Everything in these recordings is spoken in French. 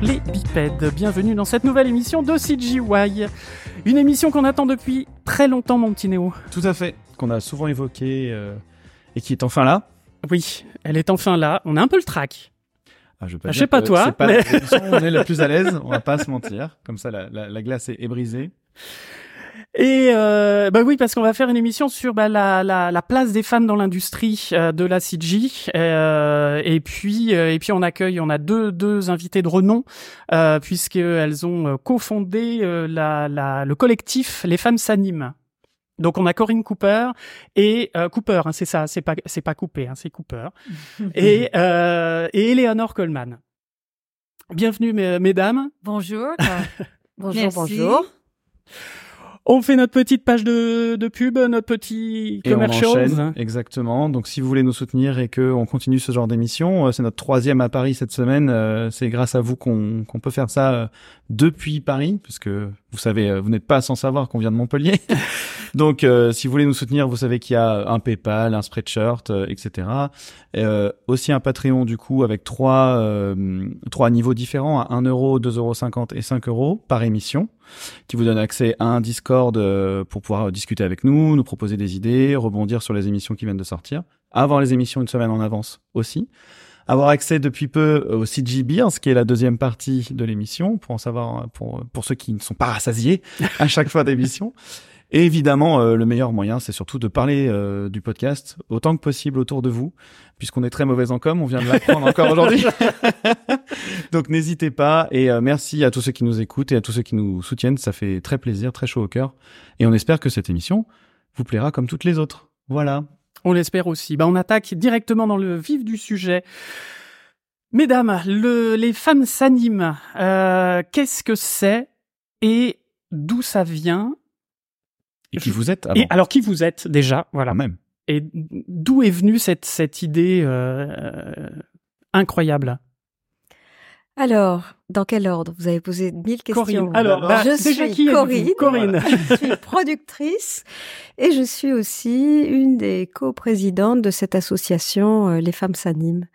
les bipèdes. Bienvenue dans cette nouvelle émission de CGY. Une émission qu'on attend depuis très longtemps, mon petit Néo. Tout à fait, qu'on a souvent évoqué euh, et qui est enfin là. Oui, elle est enfin là. On a un peu le track. Ah, je, je sais pas toi, pas mais... on est le plus à l'aise, on va pas se mentir. Comme ça, la, la, la glace est, est brisée. Et euh, bah oui, parce qu'on va faire une émission sur bah, la, la, la, place des femmes dans l'industrie euh, de la CG. Euh, et puis euh, et puis on accueille, on a deux deux invités de renom euh, puisqu'elles ont euh, cofondé la, la, le collectif Les Femmes s'animent. Donc on a Corinne Cooper et Cooper, hein, c'est ça, c'est pas c'est pas coupé, hein, c'est Cooper et et Eleanor Coleman. Bienvenue mesdames. Bonjour. bonjour, Merci. bonjour. On fait notre petite page de, de pub, notre petit commercial. Exactement. Donc, si vous voulez nous soutenir et que on continue ce genre d'émission, euh, c'est notre troisième à Paris cette semaine. Euh, c'est grâce à vous qu'on qu'on peut faire ça euh, depuis Paris, puisque vous savez, vous n'êtes pas sans savoir qu'on vient de Montpellier. Donc, si vous voulez nous soutenir, vous savez qu'il y a un PayPal, un Spreadshirt, etc. Euh, aussi un Patreon du coup avec trois trois niveaux différents à 1 euro, 2,50 euros et 5 euros par émission qui vous donne accès à un Discord euh, pour pouvoir discuter avec nous, nous proposer des idées, rebondir sur les émissions qui viennent de sortir, avoir les émissions une semaine en avance aussi, avoir accès depuis peu au CG Beers, qui est la deuxième partie de l'émission, pour en savoir pour pour ceux qui ne sont pas rassasiés à chaque fois d'émission. Et évidemment, euh, le meilleur moyen, c'est surtout de parler euh, du podcast autant que possible autour de vous, puisqu'on est très mauvais en com, on vient de l'apprendre encore aujourd'hui. Donc n'hésitez pas et euh, merci à tous ceux qui nous écoutent et à tous ceux qui nous soutiennent, ça fait très plaisir, très chaud au cœur. Et on espère que cette émission vous plaira comme toutes les autres. Voilà. On l'espère aussi. Bah, on attaque directement dans le vif du sujet. Mesdames, le, les femmes s'animent. Euh, Qu'est-ce que c'est et d'où ça vient et qui vous êtes Et alors qui vous êtes déjà, voilà. Quand même. Et d'où est venue cette cette idée euh, incroyable? Alors, dans quel ordre? Vous avez posé mille questions. Corinne. Alors, bah, je déjà suis qui Corinne. Corinne. je suis productrice et je suis aussi une des coprésidentes de cette association euh, Les Femmes s'animent.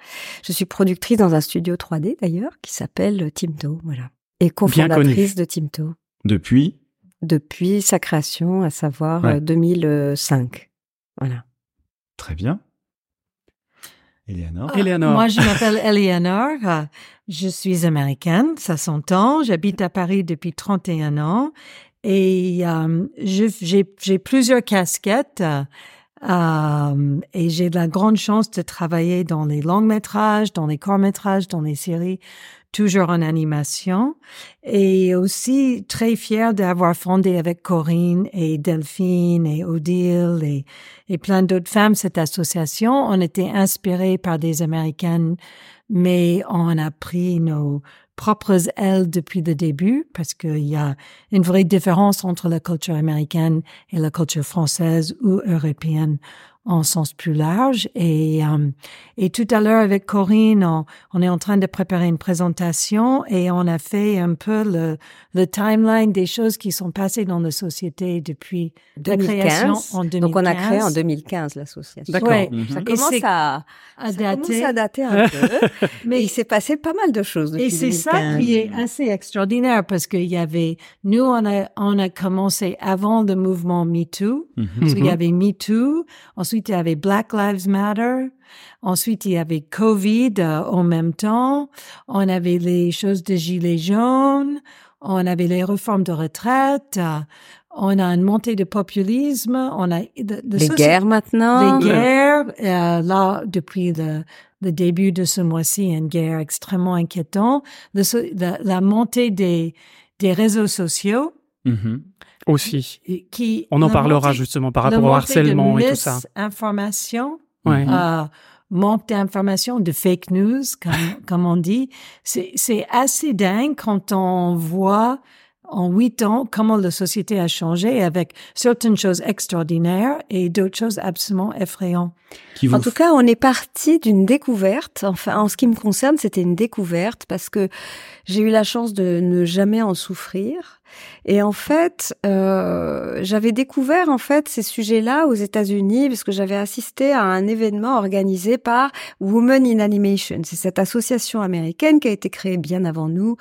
Je suis productrice dans un studio 3D d'ailleurs qui s'appelle Timto, voilà. Et cofondatrice de Timto. Depuis? Depuis sa création, à savoir ouais. 2005. Voilà. Très bien. Eleanor. Ah, Eleanor. Moi, je m'appelle Eleanor. Je suis américaine, ça s'entend. J'habite à Paris depuis 31 ans et euh, j'ai plusieurs casquettes. Euh, et j'ai la grande chance de travailler dans les longs métrages, dans les courts métrages, dans les séries toujours en animation et aussi très fière d'avoir fondé avec Corinne et Delphine et Odile et, et plein d'autres femmes cette association. On était inspirés par des Américaines, mais on a pris nos propres ailes depuis le début parce qu'il y a une vraie différence entre la culture américaine et la culture française ou européenne en sens plus large. Et, euh, et tout à l'heure avec Corinne, on, on, est en train de préparer une présentation et on a fait un peu le, le timeline des choses qui sont passées dans la société depuis 2015. la création en 2015. Donc on a créé en 2015 l'association. D'accord. Ouais. Ça Et commence à, à ça dater. commence à dater un peu. Mais il s'est passé pas mal de choses depuis Et c'est ça 2015. qui est assez extraordinaire parce qu'il y avait, nous, on a, on a commencé avant le mouvement MeToo. Mhm. Parce qu'il y avait MeToo. Ensuite, il y avait Black Lives Matter. Ensuite, il y avait Covid euh, en même temps. On avait les choses de gilets jaunes. On avait les réformes de retraite. euh, On a une montée de populisme. On a de, de Les guerres maintenant? les guerres, euh, là, depuis le, le début de ce mois-ci, une guerre extrêmement inquiétante. Le la, la montée des, des réseaux sociaux Mhm. Aussi. qui... On en parlera montée- justement par rapport au harcèlement de et tout ça. misinformation, Ouais. euh, manque d'information, de fake news, comme, comme on dit. C'est, c'est assez dingue quand on voit en huit ans, comment la société a changé avec certaines choses extraordinaires et d'autres choses absolument effrayantes. En tout cas, on est parti d'une découverte. Enfin, en ce qui me concerne, c'était une découverte parce que j'ai eu la chance de ne jamais en souffrir. Et en fait, euh, j'avais découvert en fait ces sujets-là aux États-Unis parce que j'avais assisté à un événement organisé par Women in Animation. C'est cette association américaine qui a été créée bien avant nous.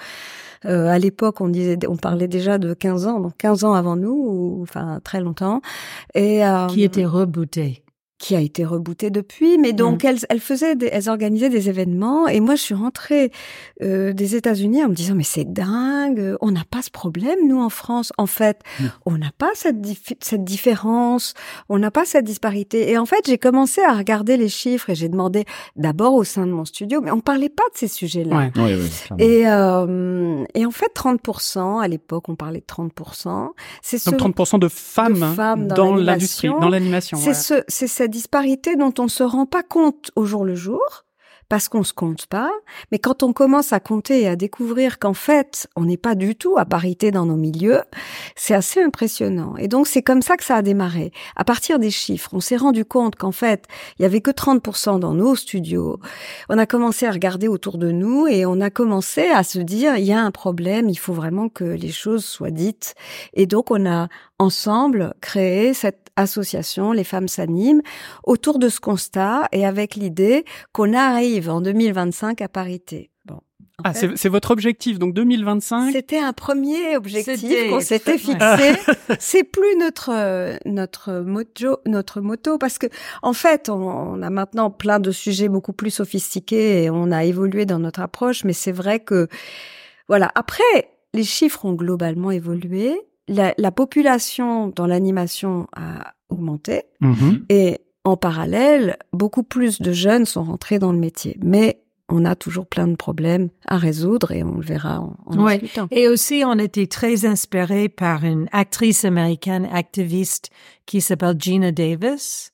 Euh, à l'époque, on disait, on parlait déjà de 15 ans, donc 15 ans avant nous, ou, enfin très longtemps. Et euh, Qui était rebooté. Qui a été rebooté depuis, mais donc elles, elles faisaient, des- elles organisaient des événements. Et moi, je suis rentrée euh, des États-Unis en me disant mais c'est dingue, euh, on n'a pas ce problème nous en France. En fait, Mm. on n'a pas cette dif- cette différence, on n'a pas cette disparité. Et en fait, j'ai commencé à regarder les chiffres et j'ai demandé d'abord au sein de mon studio, mais on parlait pas de ces sujets-là. Ouais. Oui, oui, clairement. Et, euh, et en fait, 30%, à l'époque, on parlait de 30%. C'est ce, Donc 30% de femmes, de femmes dans l'industrie, dans l'animation. c'est ouais. ce, c'est cette disparité dont on se rend pas compte au jour le jour parce qu'on se compte pas. Mais quand on commence à compter et à découvrir qu'en fait, on n'est pas du tout à parité dans nos milieux, c'est assez impressionnant. Et donc, c'est comme ça que ça a démarré. À partir des chiffres, on s'est rendu compte qu'en fait, il y avait que 30% dans nos studios. On a commencé à regarder autour de nous et on a commencé à se dire, il y a un problème, il faut vraiment que les choses soient dites. Et donc, on a ensemble créé cette association, les femmes s'animent, autour de ce constat et avec l'idée qu'on arrive en 2025 à parité. Bon. Ah, fait, c'est c'est votre objectif, donc 2025. c'était un premier objectif C'était qu'on s'était fixé. C'est plus notre notre mojo, notre moto parce que en fait, on, on a maintenant plein de sujets beaucoup plus sophistiqués et on a évolué dans notre approche. Mais c'est vrai que voilà. Après, les chiffres ont globalement évolué. La, la population dans l'animation a augmenté Mhm. et en parallèle, beaucoup plus de jeunes sont rentrés dans le métier. Mais on a toujours plein de problèmes à résoudre et on le verra en, en Ouais. discutant. Et aussi, on était très inspiré par une actrice américaine activiste qui s'appelle Gina Davis.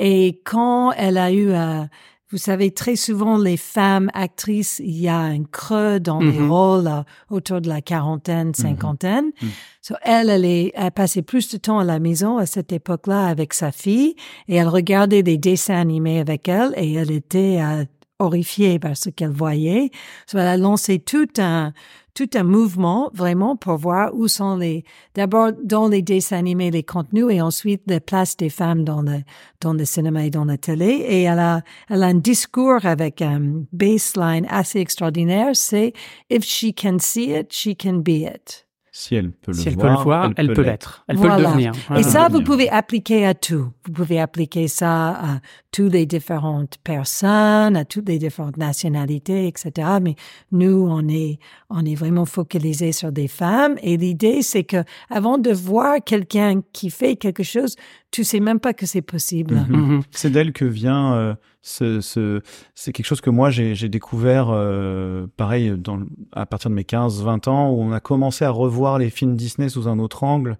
Et quand elle a eu, euh, vous savez, très souvent, les femmes actrices, il y a un creux dans les Mhm. rôles euh, autour de la quarantaine, cinquantaine. Mhm. So, elle, elle, est, elle passait plus de temps à la maison à cette époque-là avec sa fille et elle regardait des dessins animés avec elle et elle était euh, horrifiée par ce qu'elle voyait. So, elle a lancé tout un, tout un mouvement vraiment pour voir où sont les, d'abord dans les dessins animés, les contenus et ensuite la place des femmes dans le, dans le cinéma et dans la télé. Et elle a, elle a un discours avec un baseline assez extraordinaire, c'est if she can see it, she can be it. Si elle peut le Si elle voir, peut le voir, elle, peut l'être. Elle peut le devenir. Et ça, vous pouvez appliquer à tout. Vous pouvez appliquer ça à toutes les différentes personnes, à toutes les différentes nationalités, etc. Mais nous, on est, on est vraiment focalisé sur des femmes. Et l'idée, c'est que avant de voir quelqu'un qui fait quelque chose, tu sais même pas que c'est possible. Mhm. Mhm. C'est d'elle que vient euh, ce, ce c'est quelque chose que moi j'ai découvert euh, pareil dans à partir de mes 15 20 ans où on a commencé à revoir les films Disney sous un autre angle.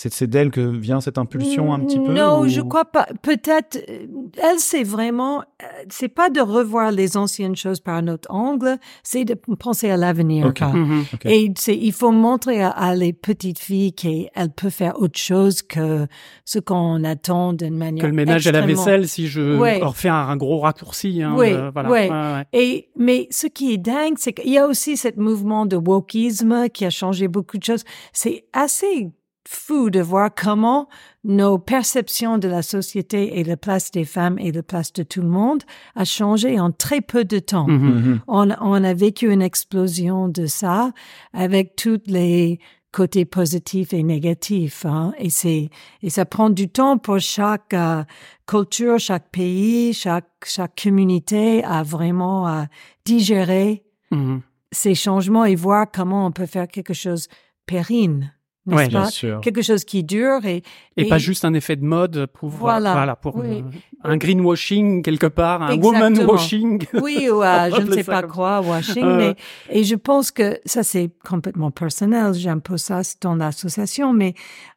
C'est c'est d'elle que vient cette impulsion un petit peu Non, ou- je crois pas. Peut-être, euh, elle, c'est vraiment, euh, c'est pas de revoir les anciennes choses par un autre angle, c'est de penser à l'avenir. Mhm. Ok. Et c'est, il faut montrer à, à les petites filles qu'elles peuvent faire autre chose que ce qu'on attend d'une manière. Que le ménage à la extrêmement- vaisselle, si je Ouais. leur fais un, un gros raccourci. Hein, Oui, euh, voilà. ouais. Ouais, ouais. Et, mais ce qui est dingue, c'est qu'il y a aussi ce mouvement de wokisme qui a changé beaucoup de choses. C'est assez fou de voir comment nos perceptions de la société et la place des femmes et la place de tout le monde a changé en très peu de temps. Mhm. Mhm. On, on a vécu une explosion de ça avec tous les côtés positifs et négatifs. Hein? Et c'est et ça prend du temps pour chaque euh, culture, chaque pays, chaque chaque communauté à vraiment euh, digérer Mhm. ces changements et voir comment on peut faire quelque chose pérenne, n'est-ce Ouais, Bien pas sûr. Quelque chose qui dure et Et, pas juste un effet de mode pour Voilà. voilà pour Oui. euh, un greenwashing quelque part, un Exactement. woman washing. Oui, ou à je ne sais pas quoi, washing, Euh. mais et je pense que ça c'est complètement personnel. J'impose ça dans l'association, mais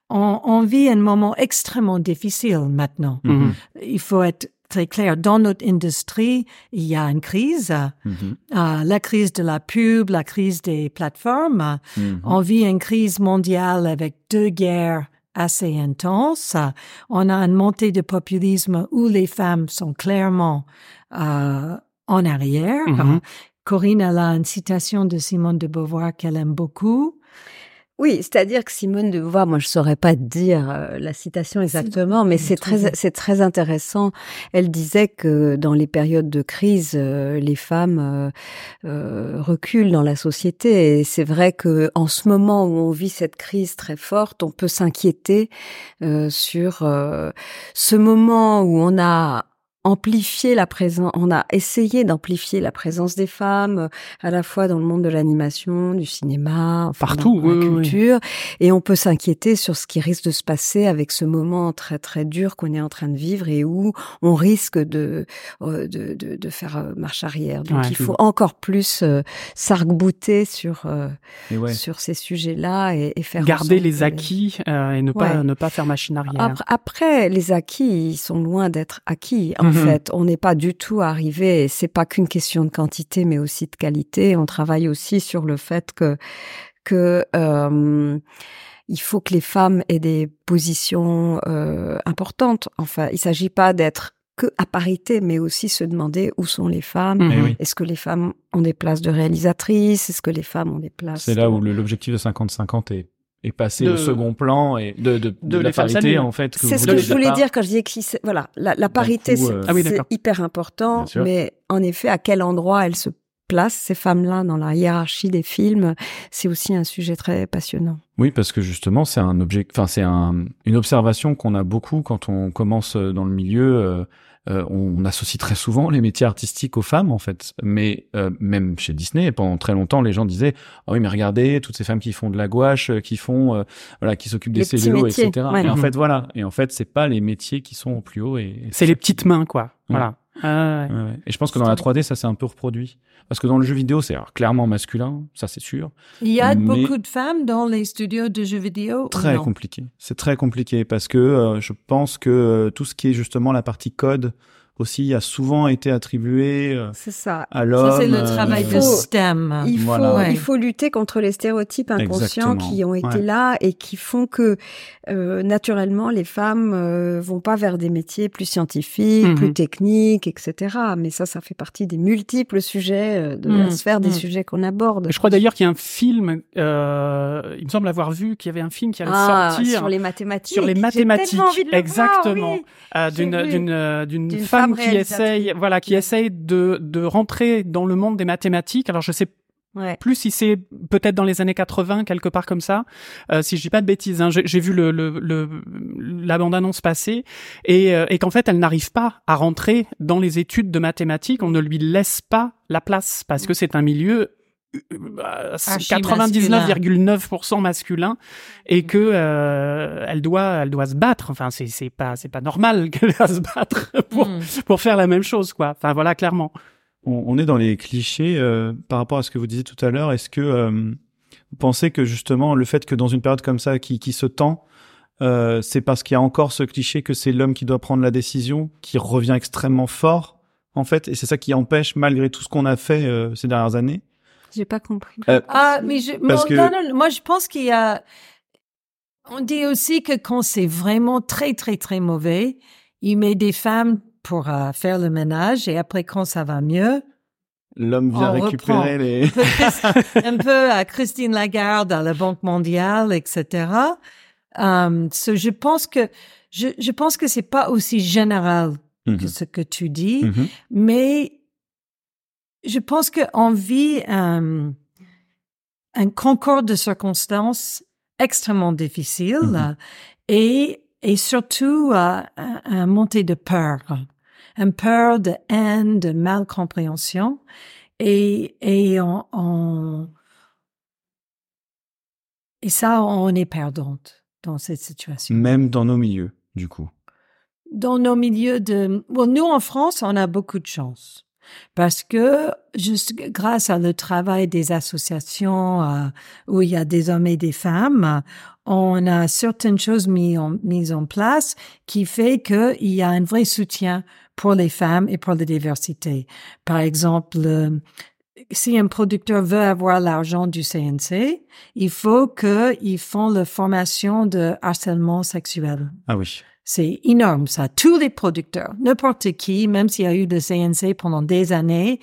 on, on vit un moment extrêmement difficile maintenant. Mhm. Il faut être très clair. Dans notre industrie, il y a une crise, Mhm. euh, la crise de la pub, la crise des plateformes. Mhm. On vit une crise mondiale avec deux guerres assez intenses. On a une montée de populisme où les femmes sont clairement euh, en arrière. Mhm. Corinne, elle a une citation de Simone de Beauvoir qu'elle aime beaucoup. Oui, c'est-à-dire que Simone de Beauvoir, moi je saurais pas dire euh, la citation exactement, mais c'est très c'est très intéressant. Elle disait que dans les périodes de crise, euh, les femmes euh, euh, reculent dans la société et c'est vrai que en ce moment où on vit cette crise très forte, on peut s'inquiéter euh, sur euh, ce moment où on a amplifié la présence, on a essayé d'amplifier la présence des femmes euh, à la fois dans le monde de l'animation, du cinéma, enfin, Partout, dans la oui, culture, et on peut s'inquiéter sur ce qui risque de se passer avec ce moment très très dur qu'on est en train de vivre et où on risque de euh, de, de, de faire euh, marche arrière. Donc Ouais. il faut encore plus euh, s'arc-bouter sur euh, ouais. sur ces sujets-là et, et faire Garder les acquis euh, et ne pas ne pas faire machine arrière. après, après, les acquis, ils sont loin d'être acquis. En Mhm. fait, on n'est pas du tout arrivé. C'est pas qu'une question de quantité, mais aussi de qualité. On travaille aussi sur le fait que que euh, il faut que les femmes aient des positions euh, importantes. Enfin, il s'agit pas d'être que à parité, mais aussi se demander où sont les femmes. Eh oui. Est-ce que les femmes ont des places de réalisatrices Est-ce que les femmes ont des places C'est là de- où l'objectif de 50-50 est, est passé De- au second plan et de, de, de, de la parité, en fait. C'est ce que je voulais dire quand je disais que si c'est- voilà, la, la parité, c'est euh, Ah oui, hyper important, mais en effet, à quel endroit elles se placent, ces femmes-là, dans la hiérarchie des films, c'est aussi un sujet très passionnant. Oui, parce que justement, c'est un objet, enfin, c'est un, une observation qu'on a beaucoup quand on commence euh, dans le milieu. euh, euh, on associe très souvent les métiers artistiques aux femmes, en fait. Mais euh, même chez Disney, pendant très longtemps, les gens disaient ah oui, mais regardez toutes ces femmes qui font de la gouache, euh, qui font, euh, voilà, qui s'occupent des cellulos, etc. ouais. Et en Mhm. fait, voilà. Et en fait, c'est pas les métiers qui sont au plus haut. Et C'est les petites mains, quoi. Voilà. Ah, ouais. Ouais, ouais. Et je pense que dans la 3D, ça s'est un peu reproduit. Parce que dans le jeu vidéo, c'est clairement masculin, ça c'est sûr. Il y a Mais- beaucoup de femmes dans les studios de jeux vidéo. Très non? compliqué. C'est très compliqué parce que euh, je pense que euh, tout ce qui est justement la partie code aussi a souvent été attribué euh, C'est ça. à l'homme. Ça, c'est le euh, travail il de faut- STEM. Il faut, Voilà. Ouais. il faut lutter contre les stéréotypes inconscients Exactement. qui ont été Ouais. là et qui font que euh, naturellement les femmes euh, vont pas vers des métiers plus scientifiques, Mhm. plus techniques, etc. Mais ça, ça fait partie des multiples sujets de la Mhm. sphère des Mhm. sujets qu'on aborde. Je crois d'ailleurs qu'il y a un film, euh, il me semble avoir vu qu'il y avait un film qui allait Ah, sortir sur les mathématiques. sur les mathématiques, tellement envie de le voir, exactement, oui. d'une D'une femme, femme qui essaye, voilà, qui essaye de de rentrer dans le monde des mathématiques. Alors je sais Ouais. plus si c'est peut-être dans les années 80 quelque part comme ça euh, si je dis pas de bêtises hein, j'ai vu le, le, le la bande annonce passer et, euh, et qu'en fait elle n'arrive pas à rentrer dans les études de mathématiques. On ne lui laisse pas la place parce que c'est un milieu 99,9% masculin et que euh, elle doit elle doit se battre enfin c'est c'est pas c'est pas normal qu'elle doit se battre pour Mm. pour faire la même chose quoi enfin voilà clairement on, on est dans les clichés euh, par rapport à ce que vous disiez tout à l'heure. Est-ce que euh, vous pensez que justement le fait que dans une période comme ça qui, qui se tend, euh, c'est parce qu'il y a encore ce cliché que c'est l'homme qui doit prendre la décision qui revient extrêmement fort en fait, et c'est ça qui empêche malgré tout ce qu'on a fait euh, ces dernières années. J'ai pas compris. Euh, Ah, mais je, Parce que- non, non, moi, je pense qu'il y a, on dit aussi que quand c'est vraiment très, très, très mauvais, il met des femmes pour euh, faire le ménage et après, quand ça va mieux, L'homme vient On récupérer reprend. les. un peu, Chris- un peu à Christine Lagarde, à la Banque mondiale, etc. Um, so je pense que, je, je pense que c'est pas aussi général que Mhm. ce que tu dis. Mhm. Mais je pense qu'on vit un, un concours de circonstances extrêmement difficile Mhm. et, et surtout euh, un, un montée de peur, une peur de haine, de malcompréhension et, et on, on- et ça, on est perdante dans cette situation Même dans nos milieux, du coup. dans nos milieux de... Bon, nous, en France, on a beaucoup de chance. Parce que juste grâce à le travail des associations euh, où il y a des hommes et des femmes, on a certaines choses mises en, en place qui fait qu'il y a un vrai soutien pour les femmes et pour la diversité. Par exemple, euh, si un producteur veut avoir l'argent du CNC, il faut qu'ils font la formation de harcèlement sexuel. Ah oui. C'est énorme, ça. Tous les producteurs, n'importe qui, même s'il y a eu le CNC pendant des années,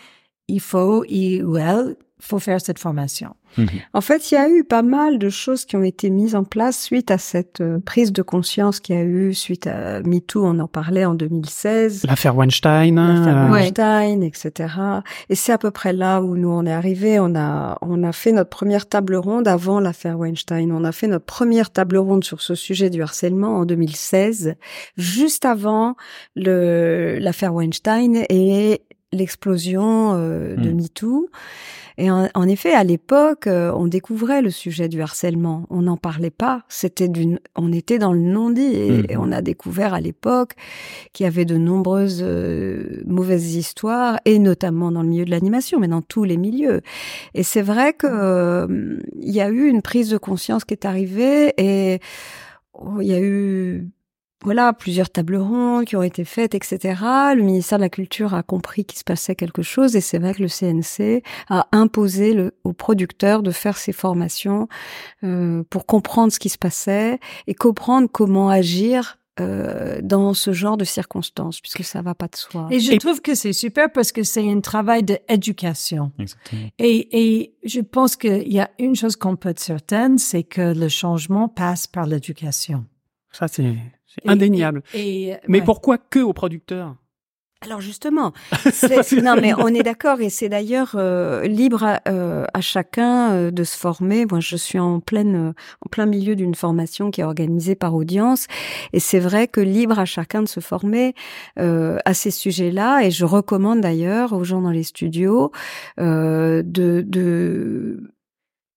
il faut, il ou elle, faut faire cette formation. Mhm. En fait, il y a eu pas mal de choses qui ont été mises en place suite à cette euh, prise de conscience qu'il y a eu suite à MeToo, on en parlait en 2016. L'affaire Weinstein. l'affaire euh, Ouais. Weinstein, etc. Et c'est à peu près là où nous on est arrivé. On a on a fait notre première table ronde avant l'affaire Weinstein. On a fait notre première table ronde sur ce sujet du harcèlement en 2016, juste avant le l'affaire Weinstein et l'explosion euh, de Mm. MeToo. Et en, en effet, à l'époque, euh, on découvrait le sujet du harcèlement. On n'en parlait pas. C'était d'une, on était dans le non-dit et, et on a découvert à l'époque qu'il y avait de nombreuses euh, mauvaises histoires et notamment dans le milieu de l'animation, mais dans tous les milieux. Et c'est vrai que euh, il y a eu une prise de conscience qui est arrivée et oh, il y a eu voilà, plusieurs tables rondes qui ont été faites, etc. Le ministère de la Culture a compris qu'il se passait quelque chose et c'est vrai que le CNC a imposé le, aux producteurs de faire ces formations euh, pour comprendre ce qui se passait et comprendre comment agir euh, dans ce genre de circonstances, puisque ça va pas de soi. Et je Et- trouve que c'est super parce que c'est un travail d'éducation. Exactement. Et, et je pense qu'il y a une chose qu'on peut être certaine, c'est que le changement passe par l'éducation. Ça, c'est c'est indéniable. Et, Mais ouais. pourquoi que aux producteurs Alors justement, non mais on est d'accord et c'est d'ailleurs euh, libre à, euh, à chacun euh, de se former. Moi, je suis en pleine, euh, en plein milieu d'une formation qui est organisée par Audience et c'est vrai que libre à chacun de se former euh, à ces sujets-là. Et je recommande d'ailleurs aux gens dans les studios euh, de, de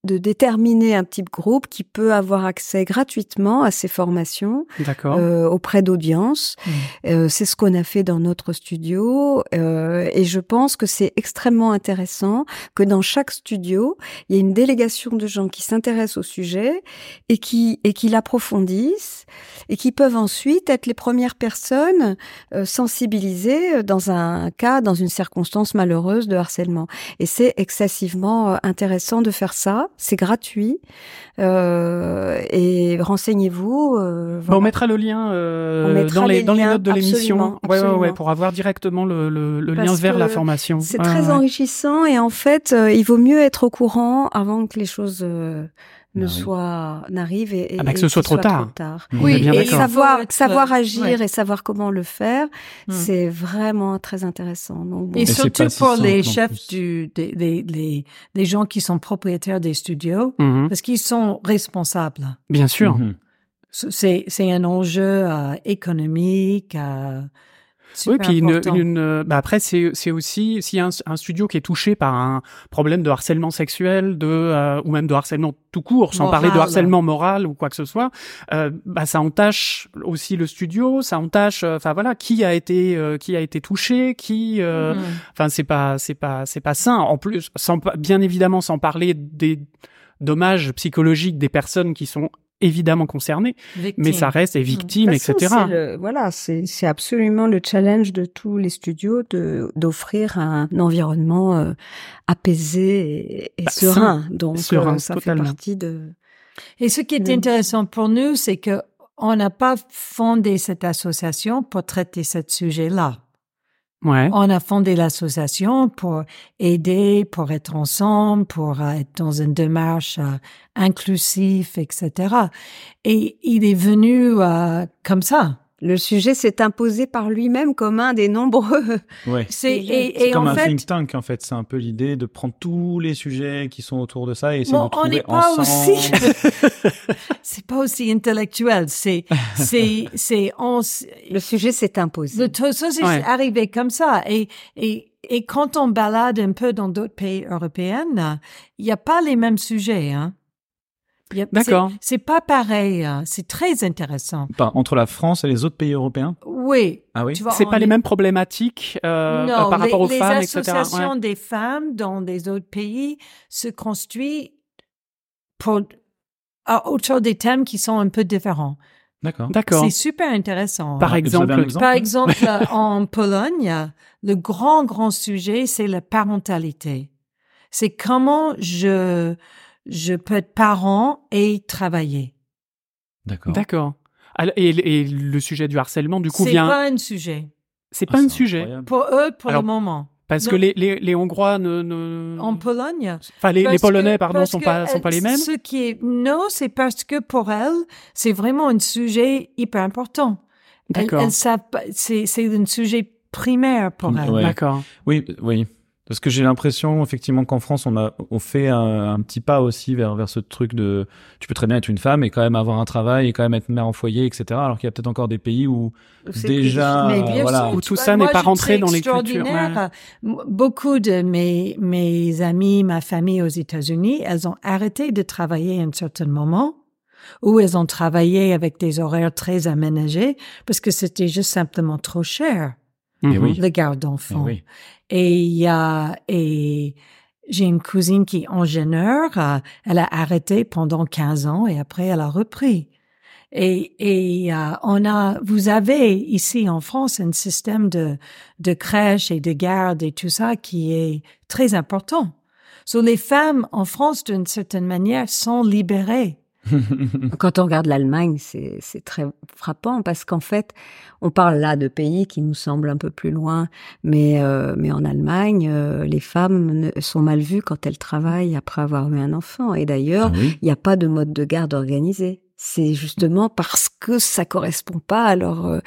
de déterminer un petit groupe qui peut avoir accès gratuitement à ces formations euh, auprès d'audience. Mm. Euh, c'est ce qu'on a fait dans notre studio euh, et je pense que c'est extrêmement intéressant que dans chaque studio, il y ait une délégation de gens qui s'intéressent au sujet et qui et qui l'approfondissent et qui peuvent ensuite être les premières personnes euh, sensibilisées dans un cas, dans une circonstance malheureuse de harcèlement. Et c'est excessivement euh, intéressant de faire ça. C'est gratuit euh, et renseignez-vous. euh, Bah, on mettra le lien euh, mettra dans les les dans les liens, notes de l'émission. Ouais, ouais, ouais, pour avoir directement le, le, le lien vers la formation. C'est Ouais, très ouais. enrichissant et en fait, euh, il vaut mieux être au courant avant que les choses euh, ne soient n'arrivent et, et- Ah bah, que et ce soit trop tard. On Oui, bien et savoir savoir agir ouais. et savoir comment le faire, Mm. c'est vraiment très intéressant. Donc, bon. Et surtout pour les chefs du, des, des, des, des gens qui sont propriétaires des studios, Mhm. parce qu'ils sont responsables. Bien sûr. C'est, c'est un enjeu euh, économique. Euh, Oui, puis une, une, euh, bah après c'est c'est aussi s'il y a un, un studio qui est touché par un problème de harcèlement sexuel, de euh, ou même de harcèlement tout court, sans Moral. parler de harcèlement moral ou quoi que ce soit, euh, bah ça entache aussi le studio, ça entache, euh, enfin voilà, qui a été euh, qui a été touché, qui, euh, Mhm. enfin c'est pas c'est pas c'est pas sain. En plus, sans bien évidemment sans parler des dommages psychologiques des personnes qui sont évidemment concernées, mais ça reste des victimes, De toute façon, etc. le- voilà, c'est c'est absolument le challenge de tous les studios de d'offrir un environnement euh, apaisé et, et Bah, serein. Donc serein, euh, ça totalement. fait partie de. Et ce qui est intéressant pour nous, c'est que on n'a pas fondé cette association pour traiter ce sujet-là. On a fondé l'association pour aider, pour être ensemble, pour euh, être dans une démarche euh, inclusive, etc. Et il est venu euh, comme ça. Le sujet s'est imposé par lui-même comme un des nombreux. Ouais. C'est Et et, comme en un fait, think tank en fait. C'est un peu l'idée de prendre tous les sujets qui sont autour de ça et essayer Bon, de on n'est pas ensemble. aussi- c'est pas aussi intellectuel. C'est c'est c'est on Le sujet s'est imposé. Le tout ça, c'est Ouais. arrivé comme ça. Et, et, et quand on balade un peu dans d'autres pays européens, il n'y a pas les mêmes sujets. Hein. D'accord. c'est- pas pareil. hein. C'est très intéressant. Entre la France et les autres pays européens? Oui. Ah oui? C'est on pas les mêmes problématiques euh, non, euh, par les, rapport aux les femmes, etc. associations Ouais. des femmes dans des autres pays se construisent pour, autour des thèmes qui sont un peu différents. D'accord. D'accord. C'est super intéressant. Par exemple, Par exemple, en Pologne, le grand, grand sujet, c'est la parentalité. C'est comment je, je peux être parent et travailler. D'accord. D'accord. Alors, Et, et le sujet du harcèlement, du coup, C'est vient. pas un sujet. C'est Ah, pas un c'est sujet. incroyable. Pour eux, pour Alors, le moment. Parce que les, les, les Hongrois ne. ne... En Pologne. Enfin, les, Polonais, que- pardon, sont que, pas, sont pas les mêmes. Ce qui est, non, c'est parce que pour elles, c'est vraiment un sujet hyper important. Elles, D'accord. elles savent pas, c'est, c'est un sujet primaire pour elles. Ouais. D'accord. Oui, oui. Parce que j'ai l'impression, effectivement, qu'en France, on a, on fait un, un petit pas aussi vers, vers ce truc de, tu peux très bien être une femme et quand même avoir un travail et quand même être mère en foyer, etc. Alors qu'il y a peut-être encore des pays où déjà, voilà. Où tout vois, ça n'est pas rentré dans les cultures. M- Beaucoup de mes, mes amis, ma famille aux États-Unis, elles ont arrêté de travailler à un certain moment ou elles ont travaillé avec des horaires très aménagés parce que c'était juste simplement trop cher, Eh oui. le garde Eh d'enfants. oui. Et il y a, et j'ai une cousine qui est ingénieure, euh, elle a arrêté pendant 15 ans et après elle a repris. Et, et euh, on a, vous avez ici en France un système de, de crèche et de garde et tout ça qui est très important. So, les femmes en France, d'une certaine manière, sont libérées. Quand on regarde l'Allemagne, c'est c'est très frappant parce qu'en fait, on parle là de pays qui nous semblent un peu plus loin, mais euh, mais en Allemagne, euh, les femmes ne- sont mal vues quand elles travaillent après avoir eu un enfant. Et d'ailleurs, Ah oui. il n'y a pas de mode de garde organisé. C'est justement parce que ça correspond pas à leur euh,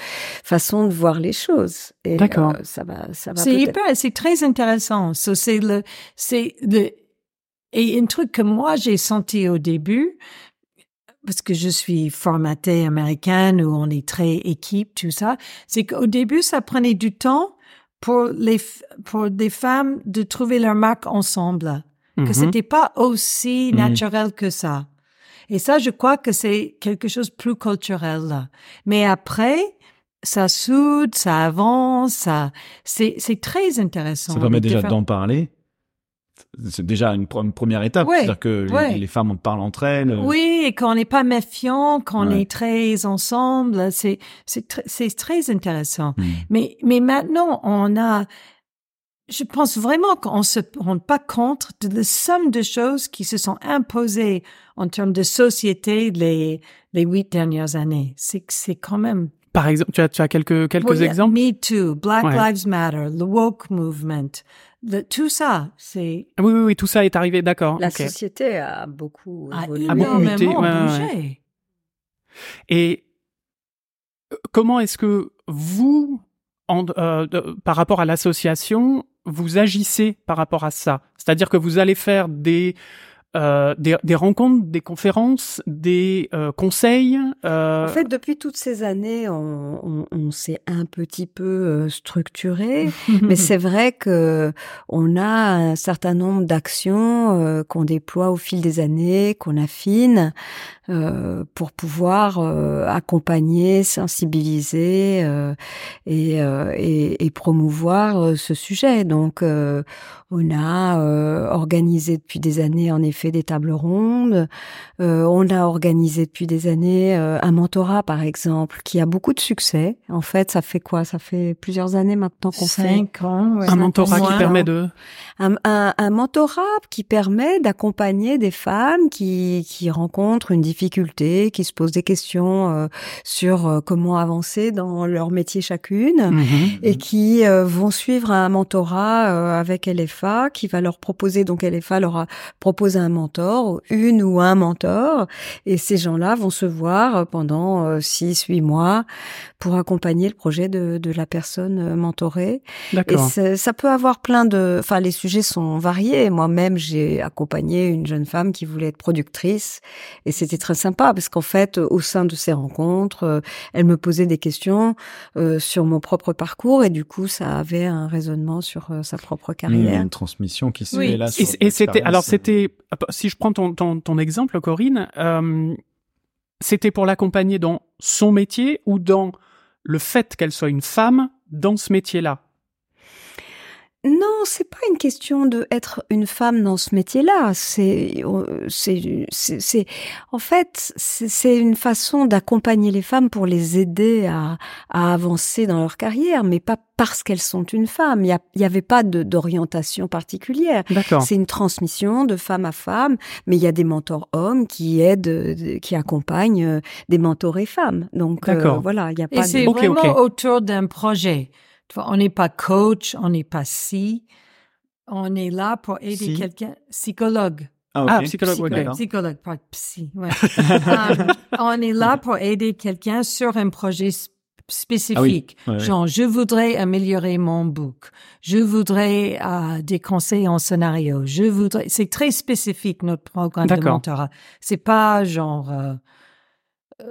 façon de voir les choses. D'accord. euh, ça va, ça va. C'est hyper, c'est très intéressant. So, c'est le, c'est le, et un truc que moi j'ai senti au début, parce que je suis formatée américaine où on est très équipe, tout ça, c'est qu'au début ça prenait du temps pour les, pour des femmes de trouver leur marque ensemble. Que Mhm. c'était pas aussi Mhm. naturel que ça. Et ça, je crois que c'est quelque chose de plus culturel. Mais après, ça soude, ça avance, ça, c'est, c'est très intéressant. Ça permet déjà d'en parler. C'est déjà une, pre- une première étape. Ouais, C'est-à-dire que les- ouais. les, femmes en parlent entre elles. Oui, et qu'on n'est pas méfiant, qu'on Ouais. est très ensemble, c'est, c'est, tr- c'est très intéressant. Hmm. Mais, mais maintenant, on a, je pense vraiment qu'on se rend pas compte de la somme de choses qui se sont imposées en termes de société les, les huit dernières années. C'est, quand même Par exemple, tu as, tu as quelques, quelques Oui, exemples? Me Too, Black Ouais. Lives Matter, le woke movement, tout ça, c'est Oui, oui, oui, tout ça est arrivé, d'accord. La société a beaucoup a évolué. Ah, beaucoup muté, énormément ouais, ouais, bougé. Et euh, comment est-ce que vous, en- euh, de- par rapport à l'association, vous agissez par rapport à ça? C'est-à-dire que vous allez faire des, euh, des, des rencontres, des conférences, des euh, conseils euh, En fait, depuis toutes ces années, on, on- on s'est un petit peu euh, structuré, mais c'est vrai que on a un certain nombre d'actions euh, qu'on déploie au fil des années, qu'on affine euh, pour pouvoir euh, accompagner, sensibiliser euh, et, euh, et, et promouvoir ce sujet. Donc, euh, on a euh, organisé depuis des années, en effet, des tables rondes. Euh, on a organisé depuis des années euh, un mentorat, par exemple, qui a beaucoup de succès. En fait, ça fait quoi? Ça fait plusieurs années maintenant qu'on fait Cinq ans. ouais. un mentorat qui permet de... un, un, un mentorat qui permet d'accompagner des femmes qui, qui rencontrent une difficulté, qui se posent des questions euh, sur euh, comment avancer dans leur métier chacune. Mhm. Et qui euh, vont suivre un mentorat euh, avec LFA, qui va leur proposer, donc LFA leur a proposé un mentor, une ou un mentor, et ces gens-là vont se voir euh, pendant euh, six, huit mois pour accompagner le projet de, de la personne euh, mentorée. Et D'accord. c'est- ça peut avoir plein de, enfin les sujets sont variés. Moi-même, j'ai accompagné une jeune femme qui voulait être productrice, et c'était très sympa parce qu'en fait, au sein de ces rencontres, euh, elle me posait des questions euh, sur mon propre parcours, et du coup, ça avait un raisonnement sur euh, sa propre Il y a carrière. une transmission qui se Oui. fait là. Et, sur et c'était alors c'était si je prends ton exemple Corinne, euh, c'était pour l'accompagner dans son métier ou dans le fait qu'elle soit une femme dans ce métier-là? Non, c'est pas une question de être une femme dans ce métier-là. C'est, c'est, c'est, en fait, c'est une façon d'accompagner les femmes pour les aider à, à avancer dans leur carrière, mais pas parce qu'elles sont une femme. Il y, avait pas d'orientation particulière. C'est une transmission de femme à femme, mais il y a des mentors hommes qui aident, qui accompagnent euh, des mentorés femmes. Donc euh, voilà, il y a pas. Et c'est vraiment autour d'un projet. On n'est pas coach, on n'est pas si. On est là pour aider quelqu'un, psychologue. Ah, ah psychologue, psychologue, psychologue, pas psy. Ouais. um, on est là pour aider quelqu'un sur un projet spécifique. Ah Genre, je voudrais améliorer mon book. Je voudrais uh, des conseils en scénario. Je voudrais. C'est très spécifique notre programme de mentorat. C'est pas genre. Euh,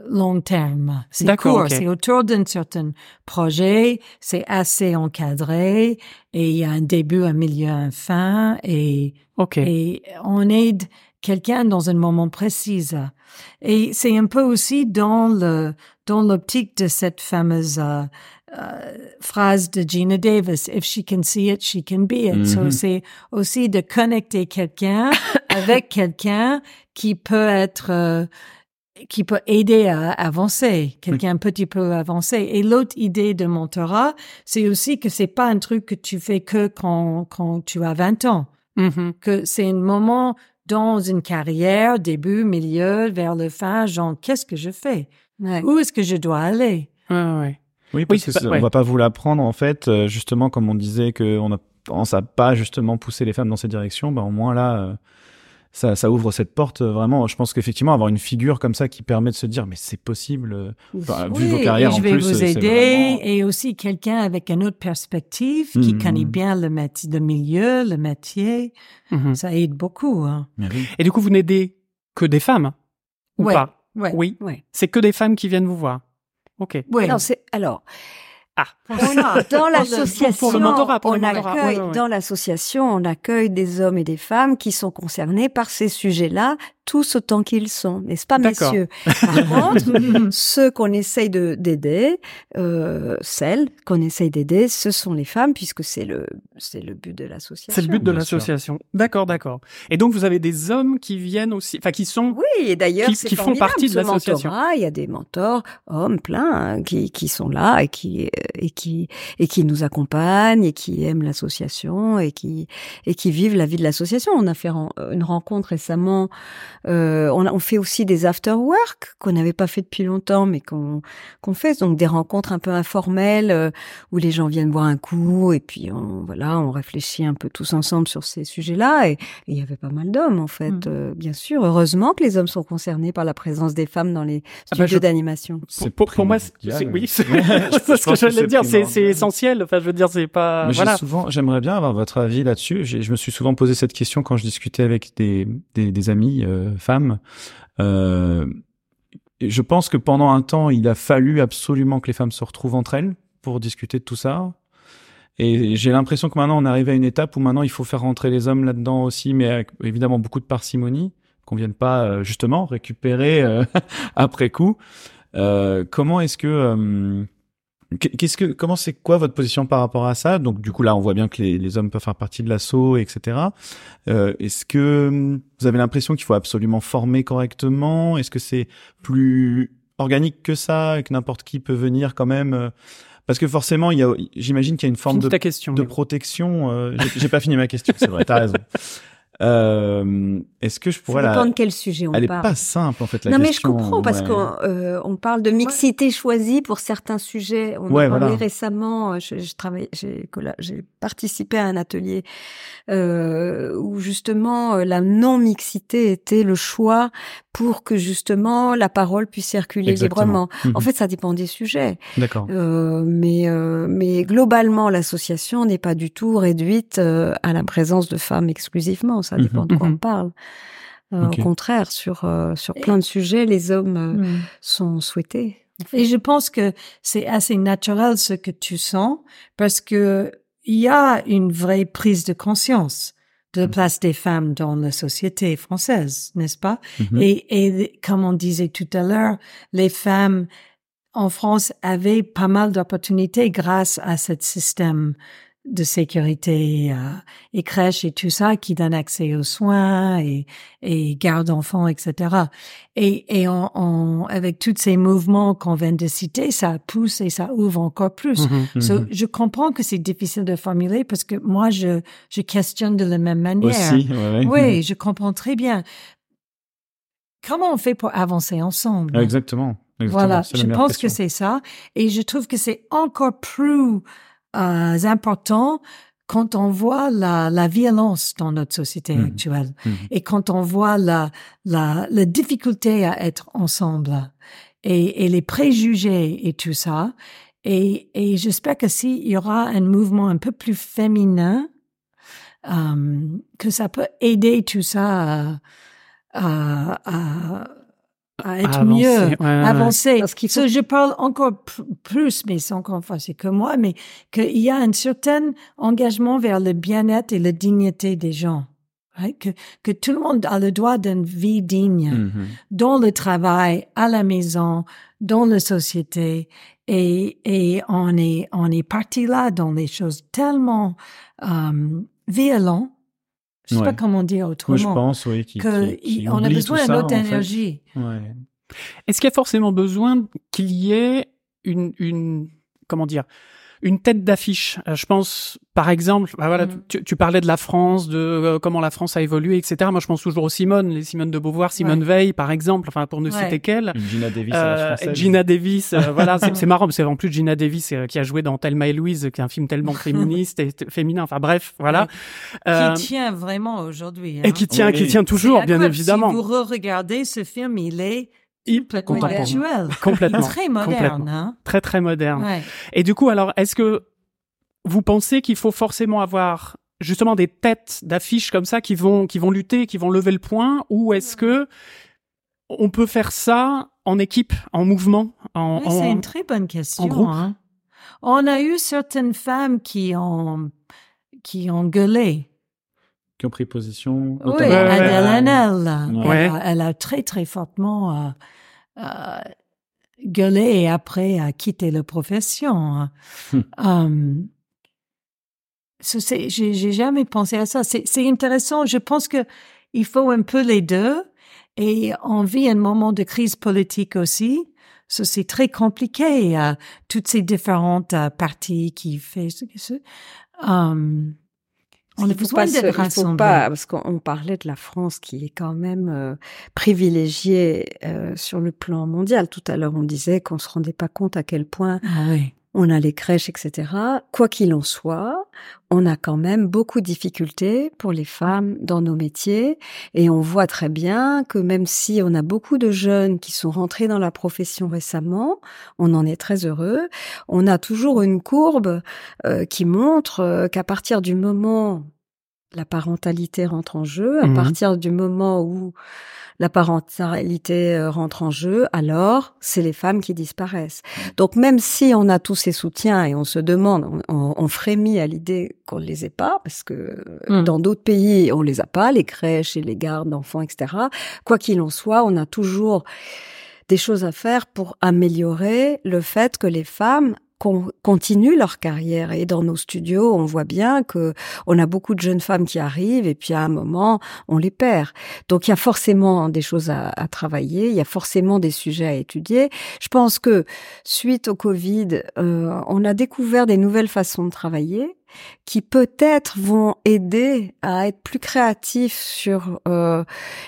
long terme. C'est court, c'est autour d'un certain projet, c'est assez encadré et il y a un début, un milieu, un fin et, et on aide quelqu'un dans un moment précis. Et c'est un peu aussi dans le dans l'optique de cette fameuse euh, euh, phrase de Gina Davis, if she can see it, she can be it. So mm-hmm. c'est aussi de connecter quelqu'un avec quelqu'un qui peut être euh, qui peut aider à avancer, quelqu'un un petit peu avancé. Et l'autre idée de mentorat, c'est aussi que c'est pas un truc que tu fais que quand, quand tu as 20 ans. Mm-hmm. Que c'est un moment dans une carrière, début, milieu, vers le fin, genre, qu'est-ce que je fais? Où est-ce que je dois aller? Ouais, Oui, parce qu'on que va pas vous l'apprendre, en fait, euh, justement, comme on disait qu'on a, on n'a pas justement poussé les femmes dans cette direction, ben, au moins là, euh, ça, ça ouvre cette porte euh, vraiment. Je pense qu'effectivement, avoir une figure comme ça qui permet de se dire, mais c'est possible, euh, vu vos carrières je vais vous aider et aussi quelqu'un avec une autre perspective qui mmh. connaît bien le métier, le milieu, le métier. Mmh. Ça aide beaucoup. Hein. Et du coup, vous n'aidez que des femmes ou pas? Oui. C'est que des femmes qui viennent vous voir. Ok. C'est alors. Ah, dans l'association, on accueille dans l'association, on accueille des hommes et des femmes qui sont concernés par ces sujets-là tous autant qu'ils sont, n'est-ce pas, messieurs? Par contre, ceux qu'on essaye de d'aider, euh, celles qu'on essaye d'aider, ce sont les femmes, puisque c'est le c'est le but de l'association. C'est le but de l'association. D'accord, d'accord. Et donc vous avez des hommes qui viennent aussi, enfin qui sont, oui, et d'ailleurs qui, font partie de l'association. Il y a des mentors hommes plein hein, qui qui sont là et qui et qui et qui nous accompagnent et qui aiment l'association et qui et qui vivent la vie de l'association. On a fait une rencontre récemment euh, on, on, fait aussi des after work qu'on n'avait pas fait depuis longtemps, mais qu'on qu'on fait donc des rencontres un peu informelles euh, où les gens viennent boire un coup et puis on, voilà, on réfléchit un peu tous ensemble sur ces sujets-là. Et il y avait pas mal d'hommes en fait, mmh. euh, bien sûr. Heureusement que les hommes sont concernés par la présence des femmes dans les ah bah, studios d'animation. C'est pour, pour moi, c'est oui, c'est ce que j'allais dire. C'est essentiel. Enfin, je veux dire, c'est pas. voilà. Souvent, j'aimerais bien avoir votre avis là-dessus. Je me suis souvent posé cette question quand je discutais avec des des, des amis femmes. Euh, je pense que pendant un temps, il a fallu absolument que les femmes se retrouvent entre elles pour discuter de tout ça. Et j'ai l'impression que maintenant, on arrive à une étape où maintenant, il faut faire rentrer les hommes là-dedans aussi, mais avec évidemment beaucoup de parcimonie, qu'on vienne pas euh, justement récupérer euh, après coup. comment est-ce que Qu'est-ce que, comment c'est quoi votre position par rapport à ça? Donc du coup là, on voit bien que les, les hommes peuvent faire partie de l'assaut, etc. Euh, est-ce que hum, vous avez l'impression qu'il faut absolument former correctement? Est-ce que c'est plus organique que ça et que n'importe qui peut venir quand même euh? parce que forcément, il y a, j'imagine qu'il y a une forme de, de protection. Euh, j'ai pas fini ma question, c'est vrai, t'as raison. Euh, Est-ce que je pourrais Ça dépend de quel sujet on Elle parle. Elle est pas simple en fait la non, question. Non mais je comprends parce qu'on euh, on parle de mixité choisie pour certains sujets. On ouais, a parlé récemment. Euh, je, je travaille, j'ai participé à un atelier euh, où justement la non mixité était le choix pour que justement la parole puisse circuler librement. En mhm. fait, ça dépend des sujets. D'accord. Euh, mais euh, mais globalement, l'association n'est pas du tout réduite euh, à la présence de femmes exclusivement. Ça dépend mhm. de quoi on mhm. parle. Au contraire, sur sur plein de sujets, les hommes sont souhaités. Et je pense que c'est assez naturel ce que tu sens parce que il y a une vraie prise de conscience de la place des femmes dans la société française, n'est-ce pas? Et, et comme on disait tout à l'heure, les femmes en France avait pas mal d'opportunités grâce à ce système de sécurité euh, et crèche et tout ça qui donne accès aux soins et, et garde enfants, etc. Et, et on, avec tous ces mouvements qu'on vient de citer, ça pousse et ça ouvre encore plus. Mhm, je comprends que c'est difficile de formuler parce que moi, je, je questionne de la même manière. Aussi, ouais, ouais. Oui, je comprends très bien. Comment on fait pour avancer ensemble? Exactement. exactement. Voilà, je pense que c'est ça. Et je trouve que c'est encore plus euh, important quand on voit la, la violence dans notre société Mhm. actuelle Mhm. et quand on voit la, la, la difficulté à être ensemble et, et les préjugés et tout ça. Et, et j'espère que s'il y aura un mouvement un peu plus féminin, euh, que ça peut aider tout ça à, à, à, à être avancer, mieux, ouais, avancer. Parce qu'il faut- So, je parle encore plus, mais c'est encore une fois, c'est que moi, mais qu'il y a un certain engagement vers le bien-être et la dignité des gens. right? Que, que tout le monde a le droit d'une vie digne Mhm. dans le travail, à la maison, dans la société. Et, et on est, on est parti là dans des choses tellement euh, violentes. Je sais Ouais. pas comment dire Moi, autrement. je pense, oui, qui, que qui- on a besoin d'une autre en fait. énergie. Ouais. Est-ce qu'il y a forcément besoin qu'il y ait une, une comment dire une tête d'affiche Euh, Je pense, par exemple, bah voilà, Mm. tu, tu parlais de la France, de euh, comment la France a évolué, etc. Moi, je pense toujours aux Simone, les Simone de Beauvoir, Simone Ouais. Veil, par exemple, enfin pour ne Ouais. citer qu'elle. Gina Davis à la Euh, française. Gina Davis, euh, voilà, c'est marrant, parce que en plus Gina Davis euh, qui a joué dans Thelma et Louise, qui est un film tellement féministe et féminin. Enfin bref, voilà, Euh, Qui tient vraiment aujourd'hui. et hein. qui tient, Oui. qui tient toujours, bien évidemment, Si vous re-regardez ce film, il est complètement contemporain. complètement, Très moderne. complètement. Hein? très très moderne. Ouais. Et du coup, alors, est-ce que vous pensez qu'il faut forcément avoir justement des têtes d'affiches comme ça qui vont qui vont lutter, qui vont lever le poing, ou est-ce que on peut faire ça en équipe, en mouvement, en, Oui, en- c'est une très bonne question. groupe? hein. On a eu certaines femmes qui ont, qui ont gueulé. Qui ont pris position. Oui, ouais, Adèle ouais. Haenel, Ouais. Elle, a, elle a très, très fortement euh, euh, gueulé et après a quitté la profession. Hmm. Um, j'ai jamais pensé à ça. C'est intéressant. Je pense que il faut un peu les deux. Et on vit un moment de crise politique aussi. C'est très compliqué. euh, toutes ces différentes euh, parties qui fait ce que ce. Um, on faut besoin pas se- il faut pas, parce qu'on on parlait de la France qui est quand même euh, privilégiée euh, sur le plan mondial. Tout à l'heure, on disait qu'on se rendait pas compte à quel point Ah oui. On a les crèches, etc. Quoi qu'il en soit, on a quand même beaucoup de difficultés pour les femmes dans nos métiers et on voit très bien que même si on a beaucoup de jeunes qui sont rentrés dans la profession récemment, on en est très heureux, on a toujours une courbe euh, qui montre euh, qu'à partir du moment la parentalité rentre en jeu, à Mhm. partir du moment où la parentalité euh, rentre en jeu, alors c'est les femmes qui disparaissent. Donc même si on a tous ces soutiens et on se demande, on, frémit à l'idée qu'on ne les ait pas, parce que euh, Mm. dans d'autres pays on les a pas, les crèches et les gardes d'enfants, etc. Quoi qu'il en soit, on a toujours des choses à faire pour améliorer le fait que les femmes con- continuent leur carrière. Et dans nos studios on voit bien que on a beaucoup de jeunes femmes qui arrivent et puis à un moment on les perd. Donc il y a forcément des choses à, à travailler il y a forcément des sujets à étudier. Je pense que suite au Covid euh, on a découvert des nouvelles façons de travailler qui peut-être vont aider à être plus créatifs sur euh,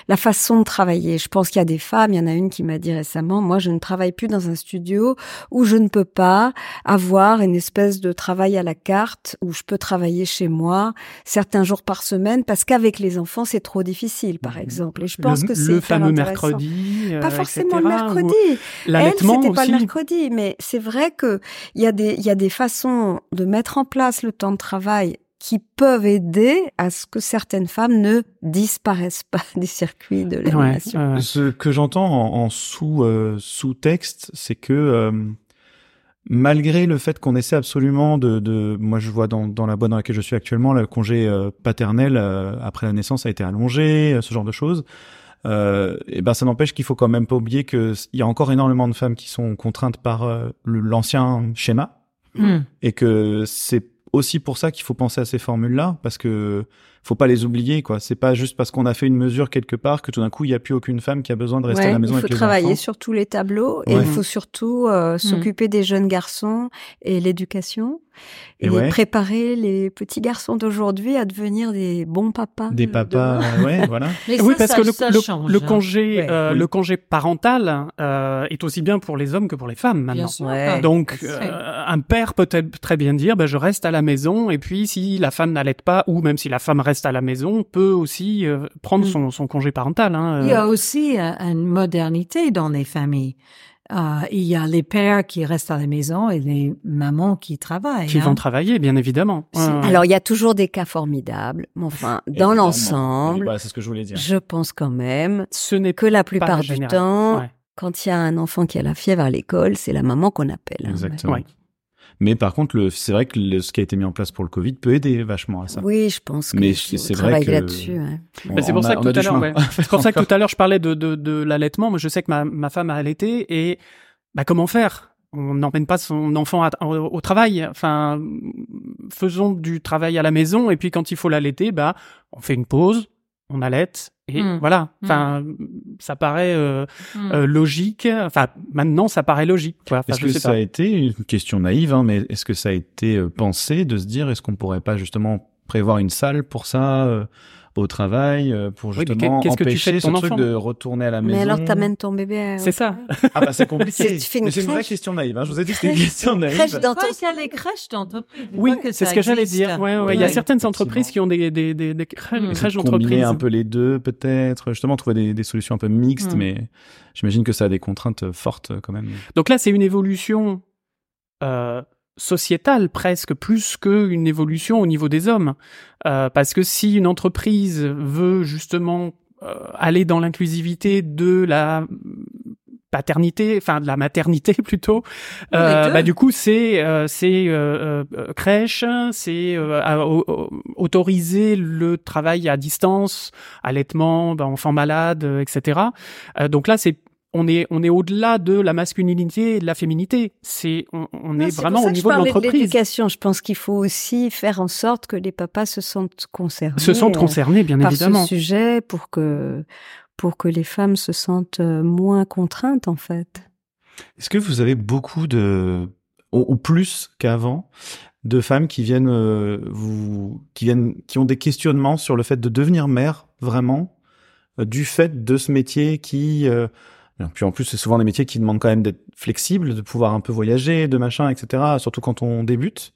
la façon de travailler. Je pense qu'il y a des femmes, il y en a une qui m'a dit récemment, moi je ne travaille plus dans un studio où je ne peux pas avoir une espèce de travail à la carte où je peux travailler chez moi certains jours par semaine parce qu'avec les enfants c'est trop difficile par Mhm. exemple. Et je pense le, que c'est le fameux mercredi, euh, Pas forcément etc., le mercredi. Elle, c'était pas le mercredi, mais c'est vrai que il y a des il y a des façons de mettre en place le temps de travail qui peuvent aider à ce que certaines femmes ne disparaissent pas des circuits de Ouais, l'animation. ouais. Ce que j'entends en, en sous euh, sous-texte, c'est que euh, malgré le fait qu'on essaie absolument de, de moi je vois dans, dans la boîte dans laquelle je suis actuellement, le congé euh, paternel euh, après la naissance a été allongé, ce genre de choses. Euh, et ben ça n'empêche qu'il faut quand même pas oublier que il y a encore énormément de femmes qui sont contraintes par euh, l'ancien schéma Hmm. et que c'est aussi pour ça qu'il faut penser à ces formules-là parce que faut pas les oublier quoi. C'est pas juste parce qu'on a fait une mesure quelque part que tout d'un coup il y a plus aucune femme qui a besoin de rester Ouais, à la maison il faut avec travailler sur tous les tableaux et Ouais. il faut surtout euh, s'occuper des jeunes garçons et l'éducation et, Et ouais. préparer les petits garçons d'aujourd'hui à devenir des bons papas. Des de papas, demain. ouais, voilà. Mais oui, ça, parce ça- que le, ça le- change, le hein. congé, Ouais. euh, Oui. le congé parental euh, est aussi bien pour les hommes que pour les femmes maintenant. Bien sûr. Ouais. Donc, euh, un père peut être très bien dire, ben, je reste à la maison, et puis si la femme n'allait pas, ou même si la femme reste à la maison, peut aussi euh, prendre Mm. son, son congé parental. Hein, Il y euh. a aussi euh, une modernité dans les familles. Euh, il y a les pères qui restent à la maison et les mamans qui travaillent. qui hein. vont travailler, bien évidemment. C'est- Ouais, ouais. Alors il y a toujours des cas formidables, mais enfin dans l'ensemble, Voilà, c'est ce que je voulais dire. je pense quand même ce n'est que la plupart du général. temps, Ouais. quand il y a un enfant qui a la fièvre à l'école, c'est la maman qu'on appelle. hein. Exactement. Ouais. Mais par contre, le, c'est vrai que le- ce qui a été mis en place pour le Covid peut aider vachement à ça. Oui, je pense que Mais c'est vrai que- là-dessus. ouais. Bah, c'est On pour a- ça que tout à l'heure, ouais. c'est pour ça que tout à l'heure je parlais de, de, de l'allaitement. Moi, je sais que ma, ma femme a allaité et bah comment faire? On n'emmène pas son enfant à- au, au travail. Enfin, faisons du travail à la maison et puis quand il faut l'allaiter, bah on fait une pause, on allaite et Mm. voilà. Enfin, ça paraît euh, Hmm. euh, logique. Enfin, maintenant, ça paraît logique. quoi. Enfin, Est-ce que sais ça pas. a été une question naïve, hein, mais est-ce que ça a été euh, pensé de se dire, est-ce qu'on pourrait pas justement prévoir une salle pour ça euh, au travail, euh, pour Oui, justement qu'est-ce que tu fais empêcher de ce ton truc enfant de retourner à la maison Mais alors t'amènes ton bébé. à- C'est ça. Ah bah c'est compliqué. C'est- tu fais une Mais c'est une vraie question naïve. Hein. Je vous ai dit que c'était une question naïve. Crèche dans Ouais, ton- il y a les crèches d'entreprise. Oui, c'est ce que j'allais dire. Ouais, ouais, Il y a certaines entreprises qui ont des, des, des, des crèches, Mm. crèches Combiner d'entreprise. un peu les deux, peut-être. Justement, trouver des, des solutions un peu mixtes, Mm. mais j'imagine que ça a des contraintes fortes quand même. Donc là, c'est une évolution euh, sociétale presque plus qu'une évolution au niveau des hommes. Euh, parce que si une entreprise veut justement euh, aller dans l'inclusivité de la paternité, enfin de la maternité plutôt, euh, bah du coup c'est euh, c'est euh, euh, crèche, c'est euh, autoriser le travail à distance, allaitement, bah, enfants malades, euh, etc. Euh, donc là c'est on est on est au-delà de la masculinité et de la féminité. C'est on, on Non, est vraiment au je niveau de l'entreprise. l'éducation. Je pense qu'il faut aussi faire en sorte que les papas se sentent concernés. Se sentent euh, concernés bien par évidemment. ce sujet pour que pour que les femmes se sentent euh, moins contraintes en fait. Est-ce que vous avez beaucoup de, ou, ou plus qu'avant, de femmes qui viennent euh, vous, qui viennent, qui ont des questionnements sur le fait de devenir mère vraiment, euh, du fait de ce métier qui, euh, puis en plus c'est souvent des métiers qui demandent quand même d'être flexibles, de pouvoir un peu voyager, de machin, etc. Surtout quand on débute.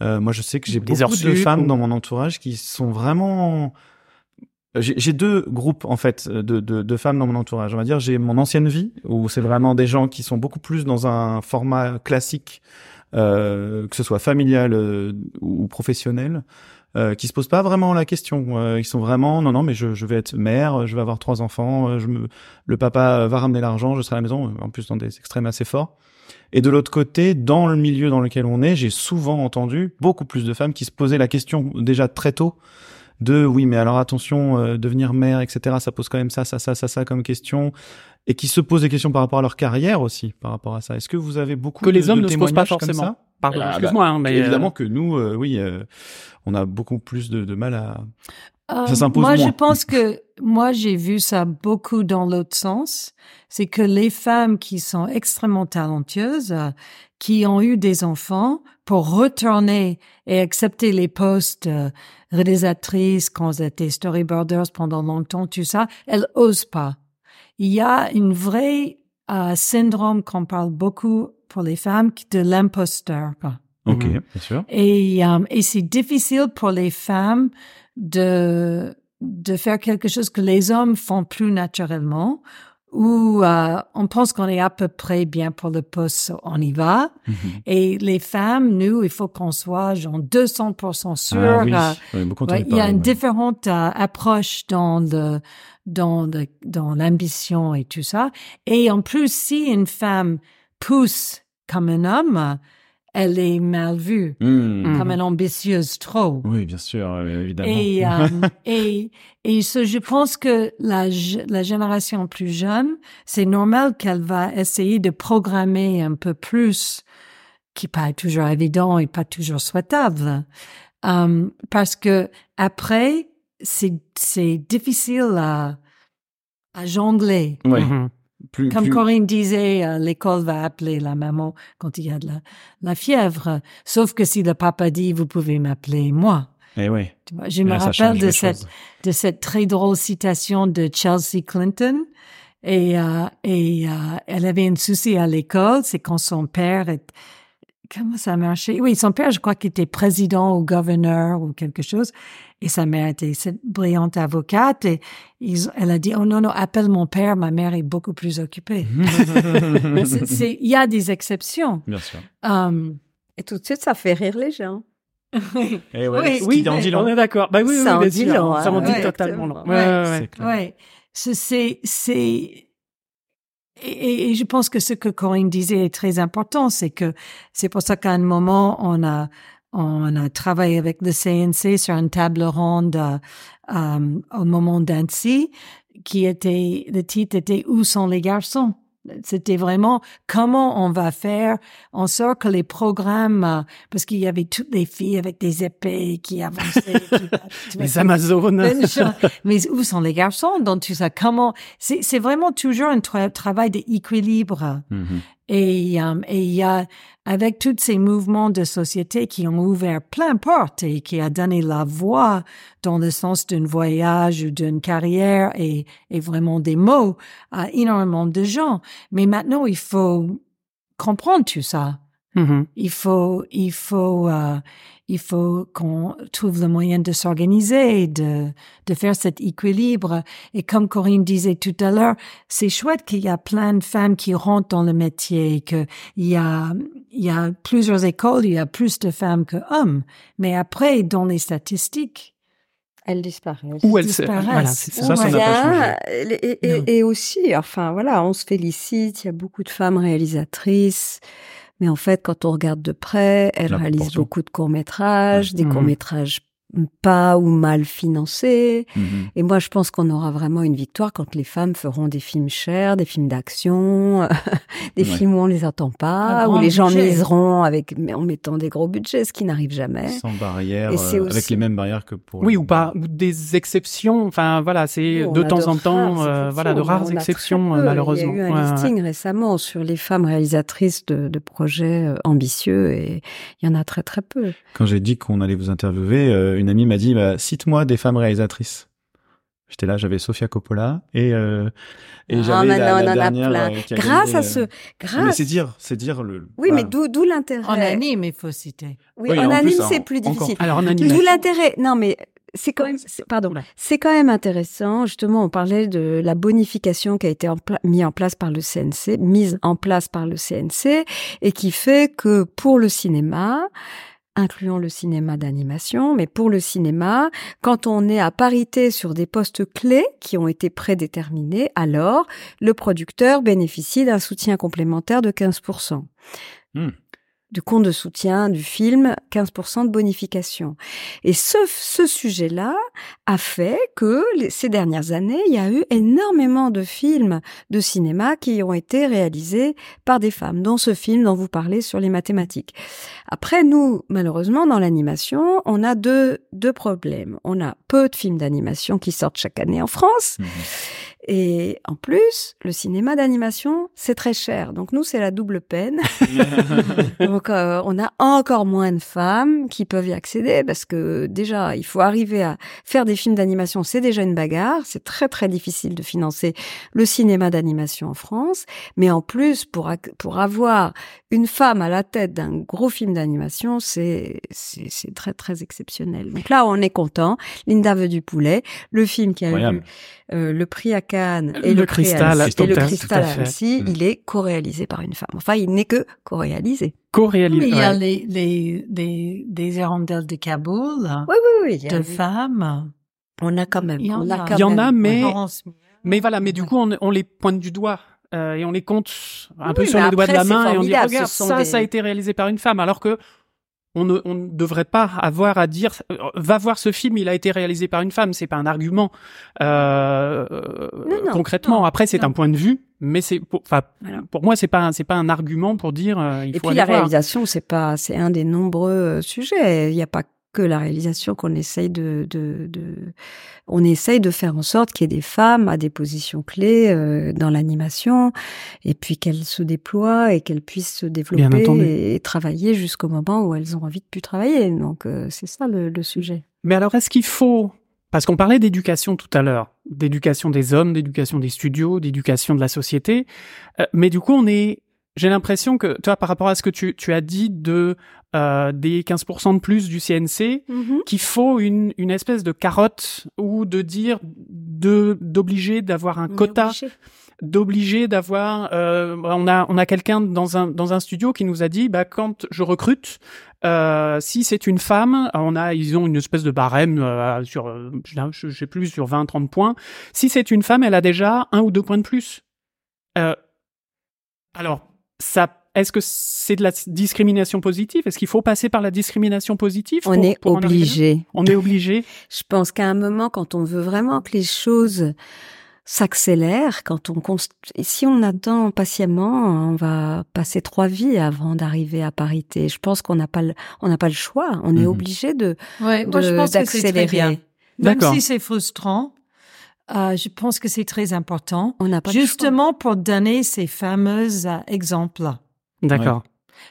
Euh, moi, je sais que j'ai beaucoup de femmes ou- dans mon entourage qui sont vraiment j'ai j'ai deux groupes en fait de, de, de femmes dans mon entourage. On va dire j'ai mon ancienne vie où c'est vraiment des gens qui sont beaucoup plus dans un format classique, euh, que ce soit familial euh, ou professionnel, euh, qui se posent pas vraiment la question. Euh, ils sont vraiment non non mais je, je vais être mère, je vais avoir trois enfants, euh, je me le papa va ramener l'argent, je serai à la maison. En plus dans des extrêmes assez forts. Et de l'autre côté, dans le milieu dans lequel on est, j'ai souvent entendu beaucoup plus de femmes qui se posaient la question déjà très tôt de oui mais alors attention euh, devenir mère etc ça pose quand même ça ça ça ça ça comme question et qui se posent des questions par rapport à leur carrière aussi par rapport à ça est-ce que vous avez beaucoup Que de- les hommes de ne se posent pas forcément. Pardon, Ah, bah, excuse-moi, hein, mais évidemment euh, que nous euh, oui euh, on a beaucoup plus de, de mal à Euh, Ça s'impose Moi, moins. je pense que moi, j'ai vu ça beaucoup dans l'autre sens. C'est que les femmes qui sont extrêmement talentueuses, euh, qui ont eu des enfants, pour retourner et accepter les postes euh, réalisatrices, quand elles étaient storyboarders pendant longtemps, tout ça, elles osent pas. Il y a une vraie euh, syndrome qu'on parle beaucoup pour les femmes de l'imposteur. quoi. ok Mhm. bien sûr Et, euh, et c'est difficile pour les femmes de, de faire quelque chose que les hommes font plus naturellement, où euh, on pense qu'on est à peu près bien pour le poste, on y va. Mhm. Et les femmes, nous, il faut qu'on soit genre 200% sûr. ah, oui. euh, Oui, Ouais, il y a une ouais. différente approche dans le dans le dans l'ambition et tout ça. Et en plus, si une femme pousse comme un homme, elle est mal vue, Hmm. comme une ambitieuse trop. Oui, bien sûr, euh, évidemment. Et, euh, et, et ce, je pense que la, la génération plus jeune, c'est normal qu'elle va essayer de programmer un peu plus, qui pas toujours évident et pas toujours souhaitable. Euh, parce que après, c'est, c'est difficile à, à jongler. Ouais. Mhm. Plus, Comme plus- Corinne disait, euh, l'école va appeler la maman quand il y a de la, la fièvre. Sauf que si le papa dit, vous pouvez m'appeler moi. Eh ouais. Tu vois, je me Là, rappelle de cette, choses. de cette très drôle citation de Chelsea Clinton. Et, euh, et euh, elle avait un souci à l'école, c'est quand son père est... Comment ça marchait? Oui, son père, je crois qu'il était président ou gouverneur ou quelque chose. Et sa mère était cette brillante avocate. Et ils- elle a dit, oh non, non, appelle mon père, ma mère est beaucoup plus occupée. Il y a des exceptions. Bien sûr. Um, Et tout de suite, ça fait rire les gens. Eh ouais, Oui, Oui, qui en dit long. on est d'accord. Bah oui, oui, Ça en bien dit long, Ça en hein. dit Ouais, totalement long. Ouais, ouais, ouais. C'est clair. Ouais, c'est et, et- et je pense que ce que Corinne disait est très important, c'est que c'est pour ça qu'à un moment on a on a travaillé avec le CNC sur une table ronde euh, euh, au moment d'Annecy qui était le titre était où sont les garçons? C'était vraiment comment on va faire en sorte que les programmes, parce qu'il y avait toutes les filles avec des épées qui avançaient, qui- Les Amazones. choses. Mais où sont les garçons? Dans tout ça Comment? C'est vraiment toujours un tra- travail d'équilibre. Mhm. Et euh, et il y a avec tous ces mouvements de société qui ont ouvert plein portes et qui a donné la voix dans le sens d'un voyage ou d'une carrière et, et vraiment des mots à énormément de gens. Mais maintenant, il faut comprendre tout ça. Mhm. Il faut, il faut, euh, il faut qu'on trouve le moyen de s'organiser, de, de faire cet équilibre. Et comme Corinne disait tout à l'heure, c'est chouette qu'il y a plein de femmes qui rentrent dans le métier, qu'il y a, il y a plusieurs écoles, il y a plus de femmes que hommes. Mais après, dans les statistiques, Elles disparaissent. Ou elle se... disparaissent. Voilà, c'est ça. Ça, changé. et, et- et aussi, enfin voilà, on se félicite, il y a beaucoup de femmes réalisatrices, mais en fait, quand on regarde de près, réalisent proportion. beaucoup de courts-métrages, des Mhm. courts-métrages pas ou mal financés. Mhm. Et moi, je pense qu'on aura vraiment une victoire quand les femmes feront des films chers, des films d'action, des Ouais. films où on les attend pas, où les gens budget. miseront avec, mais en mettant des gros budgets, ce qui n'arrive jamais. Sans barrière, Et c'est euh, avec les mêmes barrières que pour. Oui, ou pas, ou des exceptions. Enfin, voilà, c'est de a temps en temps, euh, voilà, de rares exceptions, malheureusement. Il y a eu un Ouais, ouais. listing récemment sur les femmes réalisatrices de, de projets euh, ambitieux et il y en a très très peu. Quand j'ai dit qu'on allait vous interviewer, euh, une amie m'a dit bah, cite-moi des femmes réalisatrices. J'étais là, j'avais Sofia Coppola et euh, et Ah, j'avais la, on la en a dernière plein. euh, qui Grâce gagné, à euh, ce, Mais grâce. c'est dire, c'est dire le. Oui, voilà. mais d'où d'où l'intérêt? en anime, il faut citer. Oui, Oui, en, anime, en- c'est plus encore. difficile. Alors, en D'où animation. l'intérêt? Non, mais c'est quand même, pardon, c'est quand même intéressant. Justement, on parlait de la bonification qui a été en pla- mis en place par le CNC, mise en place par le CNC, et qui fait que pour le cinéma, incluant le cinéma d'animation, mais pour le cinéma, quand on est à parité sur des postes clés qui ont été prédéterminés, alors le producteur bénéficie d'un soutien complémentaire de 15%. Hmm. Du compte de soutien du film, 15% de bonification. Et ce, ce sujet-là a fait que ces dernières années, il y a eu énormément de films de cinéma qui ont été réalisés par des femmes, dont ce film dont vous parlez sur les mathématiques. Après, nous, malheureusement, dans l'animation, on a deux, deux problèmes. On a peu de films d'animation qui sortent chaque année en France. Mhm. Et en plus, le cinéma d'animation, c'est très cher. Donc nous, c'est la double peine. Donc euh, on a encore moins de femmes qui peuvent y accéder parce que déjà, il faut arriver à faire des films d'animation, c'est déjà une bagarre. C'est très très difficile de financer le cinéma d'animation en France. Mais en plus, pour, pour avoir une femme à la tête d'un gros film d'animation, c'est c'est très très exceptionnel. Donc là, on est content. Linda veut du poulet, le film qui a eu euh, le prix à Et Le le, Cristal Annecy, et le cristal. Annecy, Mm. il est co-réalisé par une femme. Enfin, il n'est que co-réalisé. Co-réalisé. Il y a ouais. les, les, hirondelles de Kaboul, Oui, de femmes. on a quand même. Il y en on a. a quand Il y en même. a, mais- voilà, mais du coup, on, on les pointe du doigt. euh, et on les compte un peu sur mais les doigts de la main et on dit regarde ça des- ça a été réalisé par une femme alors que on ne, on ne devrait pas avoir à dire euh, va voir ce film il a été réalisé par une femme c'est pas un argument euh, Non, non, concrètement non, après c'est un point de vue mais c'est pour, enfin Voilà. pour moi c'est pas c'est pas un argument pour dire euh, il Et faut puis la voir. réalisation, c'est pas, c'est un des nombreux euh, sujets. Il n'y a pas que la réalisation qu'on essaye de, de, de, on essaye de faire en sorte qu'il y ait des femmes à des positions clés euh, dans l'animation, et puis qu'elles se déploient et qu'elles puissent se développer et, et travailler jusqu'au moment où elles ont envie de plus travailler. Donc euh, c'est ça le, le sujet. Mais alors, est-ce qu'il faut... Parce qu'on parlait d'éducation tout à l'heure, d'éducation des hommes, d'éducation des studios, d'éducation de la société. Euh, mais du coup, on est... J'ai l'impression que, toi, par rapport à ce que tu, tu as dit de euh, des 15% de plus du CNC, qu'il faut une, une espèce de carotte ou de dire de d'obliger d'avoir un quota d'obliger d'avoir euh, on a on a quelqu'un dans un dans un studio qui nous a dit bah quand je recrute euh, si c'est une femme on a ils ont une espèce de barème euh, sur je je sais plus sur 20 30 points. Si c'est une femme elle a déjà un ou deux points de plus. Euh, alors ça est-ce que c'est de la discrimination positive? Est-ce qu'il faut passer par la discrimination positive On pour- est pour obligé. On est obligé? Je pense qu'à un moment, quand on veut vraiment que les choses s'accélèrent, quand on const... si on attend patiemment, on va passer trois vies avant d'arriver à parité. Je pense qu'on n'a pas le, on n'a pas le choix. On est Mhm. obligé de, Ouais, moi, je pense que c'est très d'accélérer. bien. Même D'accord. si c'est frustrant, euh, je pense que c'est très important. On n'a pas. Justement pour donner ces fameux euh, exemples. D'accord.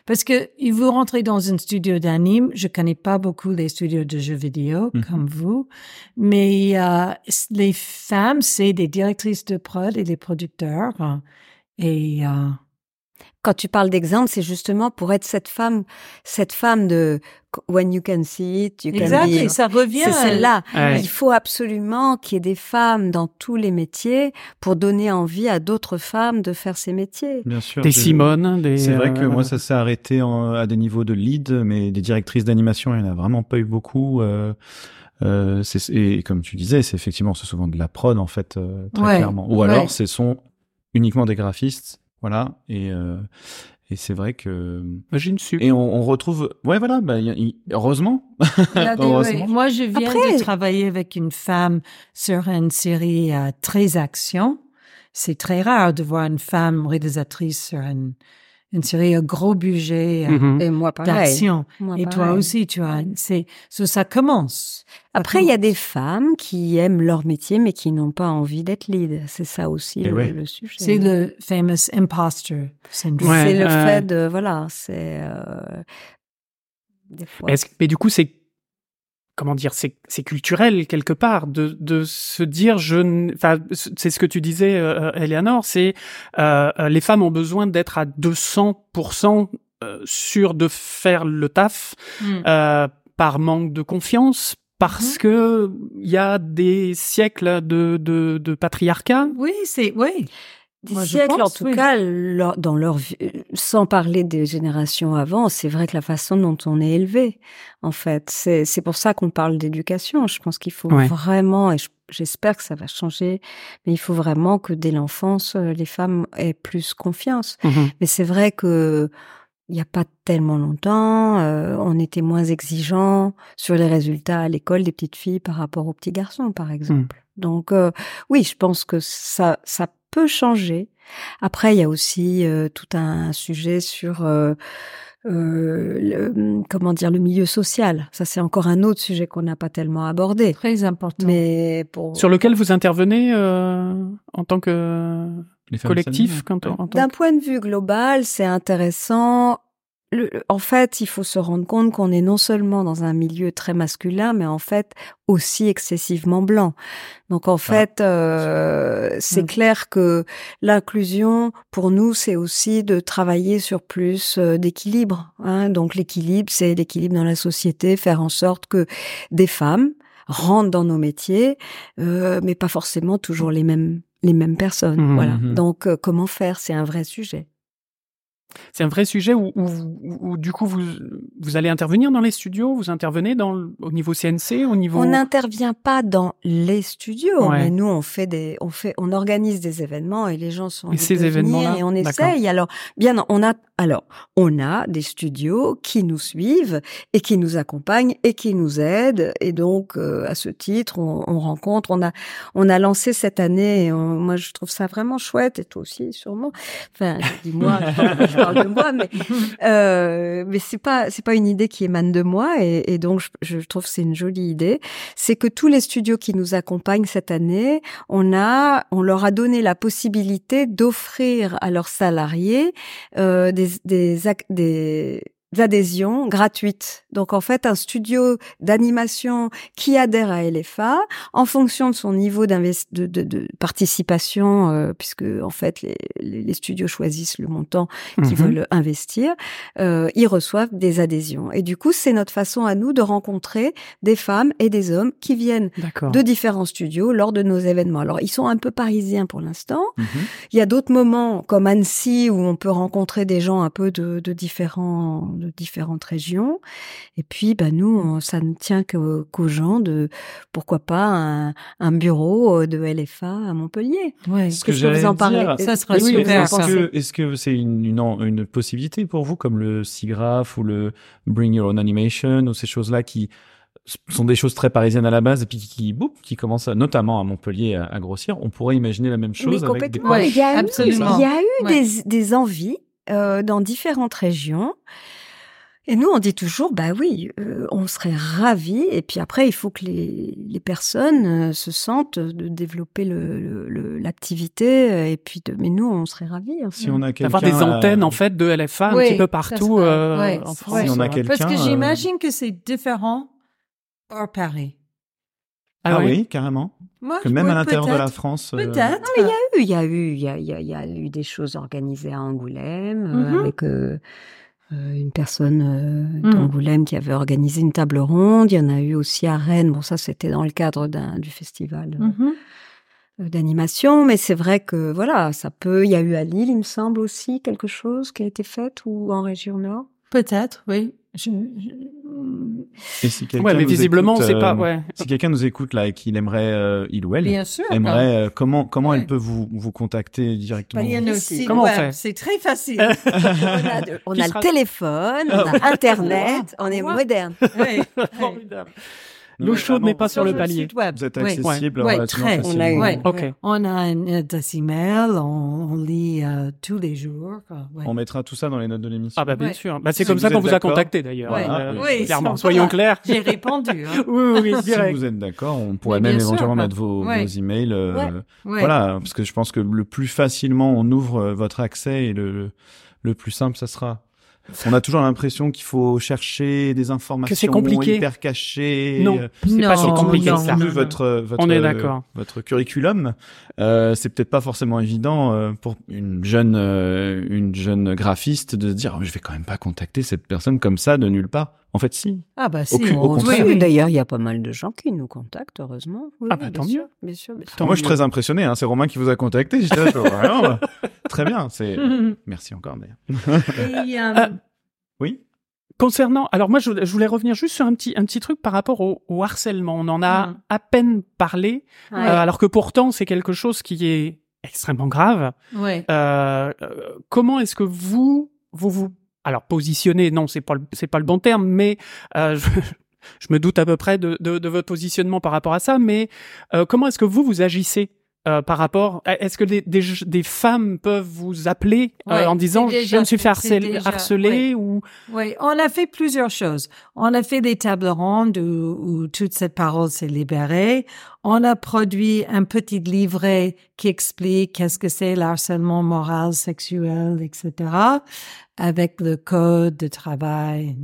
Parce que vous rentrez dans un studio d'anime, je connais pas beaucoup les studios de jeux vidéo Mhm. comme vous, mais euh, les femmes, c'est des directrices de prod et des producteurs. Et euh, Quand tu parles d'exemple, c'est justement pour être cette femme, cette femme de when you can see it, you exact, can be. et ça revient. C'est celle-là. Ouais. Il faut absolument qu'il y ait des femmes dans tous les métiers pour donner envie à d'autres femmes de faire ces métiers. Bien sûr. Des Simone, des. C'est vrai que euh, moi, ça s'est arrêté en- à des niveaux de lead, mais des directrices d'animation, il n'y en a vraiment pas eu beaucoup. Euh, euh, c'est- et comme tu disais, c'est effectivement, c'est souvent de la prod, en fait, euh, très Ouais, clairement. Ou alors, ouais. ce sont uniquement des graphistes, voilà. Et, euh, et c'est vrai que... J'ai une sup. Et on, on retrouve... Ouais, voilà, bah, il y a- il- heureusement. Heureusement. Moi, je viens Après- de travailler avec une femme sur une série euh, très action. C'est très rare de voir une femme réalisatrice sur une, une série à gros budget Mhm. Et moi, d'action. Moi, Et toi aussi, tu as. C'est so, ça commence. Ça Après, il y a des femmes qui aiment leur métier, mais qui n'ont pas envie d'être lead. C'est ça aussi Et le, ouais. le sujet. C'est le famous imposter syndrome. Ouais. C'est le fait de, voilà, c'est, euh, des fois. Est-ce mais du coup, c'est comment dire, c'est c'est culturel quelque part de de se dire je, enfin, c'est ce que tu disais, euh, Eleanor, c'est euh, euh, les femmes ont besoin d'être à 200% euh, sûres de faire le taf Mm. euh, par manque de confiance. Parce que il y a des siècles de, de, de patriarcat. Oui, c'est oui. Des Moi, siècles, en tout oui. cas, leur- dans leur vie, euh, sans parler des générations avant, c'est vrai que la façon dont on est élevé, en fait, c'est c'est pour ça qu'on parle d'éducation. Je pense qu'il faut Ouais. vraiment, et je- j'espère que ça va changer, mais il faut vraiment que dès l'enfance, euh, les femmes aient plus confiance. Mais c'est vrai que il n'y a pas tellement longtemps, euh, on était moins exigeant sur les résultats à l'école des petites filles par rapport aux petits garçons, par exemple. Donc euh, oui, je pense que ça ça peut changer. Après, il y a aussi euh, tout un sujet sur euh, euh, le, comment dire le milieu social. Ça, c'est encore un autre sujet qu'on n'a pas tellement abordé. Très important. Mais pour Sur lequel vous intervenez euh, en tant que collectif, Ouais. D'un point de vue global, c'est intéressant. Le- en fait, il faut se rendre compte qu'on est non seulement dans un milieu très masculin, mais en fait aussi excessivement blanc. Donc en fait, euh, c'est Mm. clair que l'inclusion, pour nous, c'est aussi de travailler sur plus euh, d'équilibre. Hein. Donc l'équilibre, c'est l'équilibre dans la société, faire en sorte que des femmes rentrent dans nos métiers, euh, mais pas forcément toujours les mêmes les mêmes personnes. Mhm. Voilà. Mhm. Donc, euh, comment faire? C'est un vrai sujet. C'est un vrai sujet où, où, où, du coup vous vous allez intervenir dans les studios, vous intervenez dans au niveau CNC, au niveau On n'intervient pas dans les studios, Ouais. mais nous on fait des, on fait, on organise des événements et les gens sont Et ces événements-là et on essaye. Alors bien, on a, alors on a des studios qui nous suivent et qui nous accompagnent et qui nous aident et donc euh, à ce titre on, on rencontre, on a, on a lancé cette année. et on- moi je trouve ça vraiment chouette et toi aussi sûrement. Enfin, je dis moi, je parle de moi, mais euh, mais c'est pas c'est pas une idée qui émane de moi et, et donc je, je trouve que c'est une jolie idée. C'est que tous les studios qui nous accompagnent cette année, on a on leur a donné la possibilité d'offrir à leurs salariés euh, des des ac- des adhésions gratuites. Donc en fait, un studio d'animation qui adhère à LFA, en fonction de son niveau de, de, de participation, euh, puisque en fait les, les studios choisissent le montant qui Mhm. veulent investir, euh, ils reçoivent des adhésions. Et du coup, c'est notre façon à nous de rencontrer des femmes et des hommes qui viennent de différents studios lors de nos événements. Alors, ils sont un peu parisiens pour l'instant. Mhm. Il y a d'autres moments, comme Annecy, où on peut rencontrer des gens un peu de, de différents, de différentes régions. Et puis, bah, nous, on- ça ne tient qu'aux gens de, pourquoi pas, un, un bureau euh, de LFA à Montpellier. Oui. Ce que Qu'est-ce que vous en parlez Ça serait Oui, super, Est-ce que est-ce que c'est une, une, possibilité pour vous, comme le SIGGRAPH ou le Bring Your Own Animation, ou ces choses-là qui sont des choses très parisiennes à la base et puis qui, qui, boum, qui commencent à- notamment à Montpellier à, à grossir? On pourrait imaginer la même chose Mais avec des complètement. Ouais, il y a eu, absolument. il y a eu Ouais. des, des envies euh, dans différentes régions. Et nous, on dit toujours, bah oui, euh, on serait ravis. Et puis après, il faut que les, les personnes euh, se sentent de développer le- le- le- l'activité. euh, et puis, de, mais nous, on serait ravis. hein. Si on a quelqu'un D'avoir des antennes en fait de LFA un petit peu partout serait- euh, ouais, en France. Si on a euh. quelqu'un, Parce que euh, j'imagine que c'est différent hors Paris. Ah, ouais. oui, carrément. Moi, Que même oui, à l'intérieur de la peut-être. France. euh, Peut-être. Il y a eu, il y a, il y a, il y a eu des choses organisées à Angoulême euh, Mhm. avec euh, euh, une personne euh, Mhm. d'Angoulême qui avait organisé une table ronde. Il y en a eu aussi à Rennes. Bon, ça c'était dans le cadre d'un du festival euh, euh, d'animation, mais c'est vrai que voilà, ça peut. Il y a eu à Lille, il me semble aussi quelque chose qui a été fait ou en région Nord? Peut-être, oui. Je- je- Et si quelqu'un Ouais, mais nous visiblement écoute, c'est pas euh, ouais. Si quelqu'un nous écoute là et qu'il aimerait, euh, il ou elle, Bien sûr. aimerait, euh, comment comment Ouais. elle peut vous vous contacter directement il y a nos Ici. sites Comment on web, fait C'est très facile. On a, de- on a sera- le téléphone, on a Internet, on est Ouais. moderne. Oui. Formidable. L'eau chaude mais vraiment, pas sur le palier. site web. Vous êtes accessible Ouais, relativement très. facilement. On a. On a une adresse email, on, on lit euh, tous les jours. Ouais. On mettra tout ça dans les notes de l'émission. Ah bah bien Ouais. sûr. Bah c'est Si comme ça qu'on vous a contacté d'ailleurs. Euh, Oui, clairement, soyons clairs. J'ai répondu. Hein. Oui, si vous êtes d'accord, on pourrait Mais même sûr, éventuellement mettre vos, Ouais. vos emails. euh, Ouais. Ouais. Voilà, parce que je pense que le plus facilement on ouvre votre accès et le, le plus simple, ça sera. On a toujours l'impression qu'il faut chercher des informations compliqué. hyper cachées. Non, euh, c'est Non, pas si Surtout non, compliqué que ça. non. votre, votre, On est d'accord. votre curriculum, euh, c'est peut-être pas forcément évident euh, pour une jeune, euh, une jeune graphiste de se dire, Oh, je vais quand même pas contacter cette personne comme ça de nulle part. En fait, si. Ah bah si. Au- au on- contraire. oui, oui. D'ailleurs, il y a pas mal de gens qui nous contactent, heureusement. Oui, Ah bah, bien tant sûr, mieux. Bien sûr, bien sûr. Tant Moi, je suis très impressionné. Hein, c'est Romain qui vous a contacté. J'étais là, genre, vraiment, très bien. C'est merci encore d'ailleurs. Euh, Ah. Oui. Concernant, alors moi je, je voulais revenir juste sur un petit un petit truc par rapport au, au harcèlement. On en a Mhm. à peine parlé, Ouais. euh, alors que pourtant c'est quelque chose qui est extrêmement grave. ouais. Euh, euh, comment est-ce que vous vous vous alors positionnez Non, c'est pas le, c'est pas le bon terme, mais euh, je, je me doute à peu près de, de, de votre positionnement par rapport à ça. Mais euh, comment est-ce que vous vous agissez euh, par rapport Est-ce que des, des, des femmes peuvent vous appeler euh, Ouais, en disant je me suis fait harceler, déjà- harceler ou Oui, on a fait plusieurs choses. On a fait des tables rondes où, où toute cette parole s'est libérée. On a produit un petit livret qui explique qu'est-ce que c'est le harcèlement moral, sexuel, etc., avec le code de travail.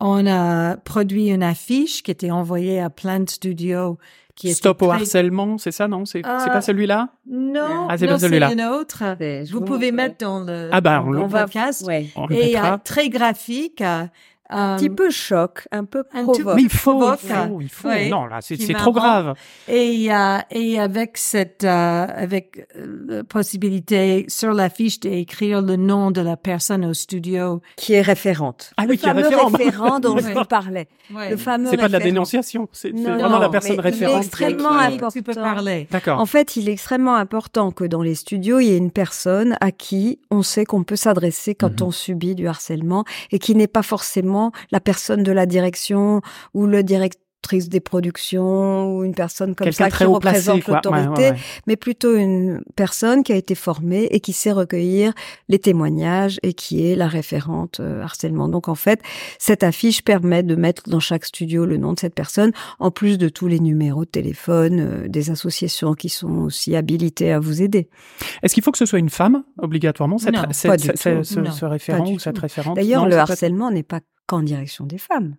On a produit une affiche qui était envoyée à plein de studios. Qui était stop au très- harcèlement C'est ça non? C'est c'est Euh, pas celui-là? Non, Ah, c'est pas celui-là. C'est- Vous vous pouvez mettre dans le, Ah bah, on On va podcast. Ouais. On le Et euh, mettra. très graphique. Un petit peu choc, un peu provoque. tout- Mais il faut, il faut, il faut. Oui. Non, là, c'est trop grave. Et, euh, et avec cette, euh, avec euh, la possibilité sur la fiche d'écrire le nom de la personne au studio. qui est référente. Ah le oui, qui est fameux référent. dont je Ouais. vous parlais. Le fameux C'est pas de la dénonciation, c'est c'est Non, vraiment la personne mais il est référente. extrêmement qui- important. Tu peux parler. D'accord. En fait, il est extrêmement important que dans les studios, il y ait une personne à qui on sait qu'on peut s'adresser quand Mhm. on subit du harcèlement et qui n'est pas forcément la personne de la direction ou le directrice des productions ou une personne comme ça très qui représente l'autorité, ouais, ouais. mais plutôt une personne qui a été formée et qui sait recueillir les témoignages et qui est la référente euh, harcèlement. Donc en fait, cette affiche permet de mettre dans chaque studio le nom de cette personne, en plus de tous les numéros de téléphone euh, des associations qui sont aussi habilitées à vous aider. Est-ce qu'il faut que ce soit une femme, obligatoirement, cette, Non, cette- pas du cette- tout. ce, Non, ce référent pas du ou cette tout. référente? D'ailleurs, le harcèlement n'est pas qu'en direction des femmes.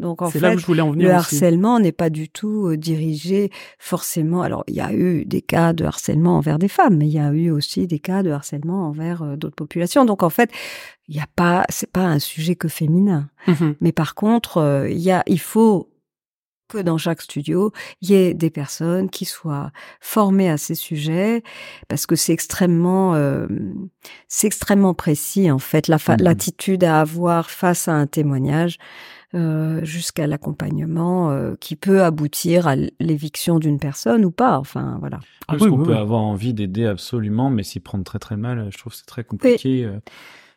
Donc en fait, là où je voulais en venir le aussi. harcèlement n'est pas du tout euh, dirigé forcément. Alors, il y a eu des cas de harcèlement envers des femmes, mais il y a eu aussi des cas de harcèlement envers euh, d'autres populations. Donc, en fait, il n'y a pas, c'est pas un sujet que féminin. Mhm. Mais par contre, euh, il y a, il faut que dans chaque studio, il y ait des personnes qui soient formées à ces sujets, parce que c'est extrêmement, euh, c'est extrêmement précis en fait, la fa- Mhm. l'attitude à avoir face à un témoignage, euh, jusqu'à l'accompagnement euh, qui peut aboutir à l'éviction d'une personne ou pas. Enfin, voilà. Ah Parce oui, qu'on oui, peut oui. avoir envie d'aider absolument, mais s'y prendre très très mal, je trouve que c'est très compliqué. euh.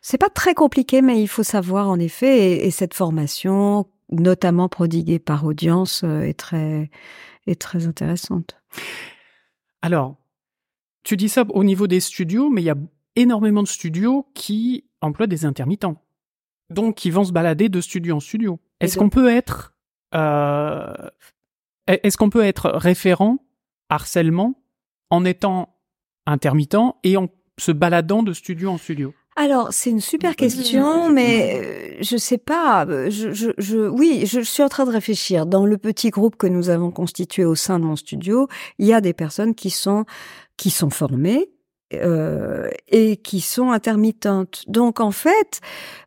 C'est pas très compliqué, mais il faut savoir en effet, et, et cette formation, notamment prodiguée par audience, euh, est très, est très intéressante. Alors, tu dis ça au niveau des studios, mais il y a énormément de studios qui emploient des intermittents. Donc, qui vont se balader de studio en studio. Est-ce qu'on peut être, euh, est-ce qu'on peut être référent harcèlement en étant intermittent et en se baladant de studio en studio? Alors, c'est une super question, mais euh, je sais pas. euh, Je, je, je, oui, je suis en train de réfléchir. Dans le petit groupe que nous avons constitué au sein de mon studio, il y a des personnes qui sont qui sont formées. Euh, et qui sont intermittentes. Donc en fait,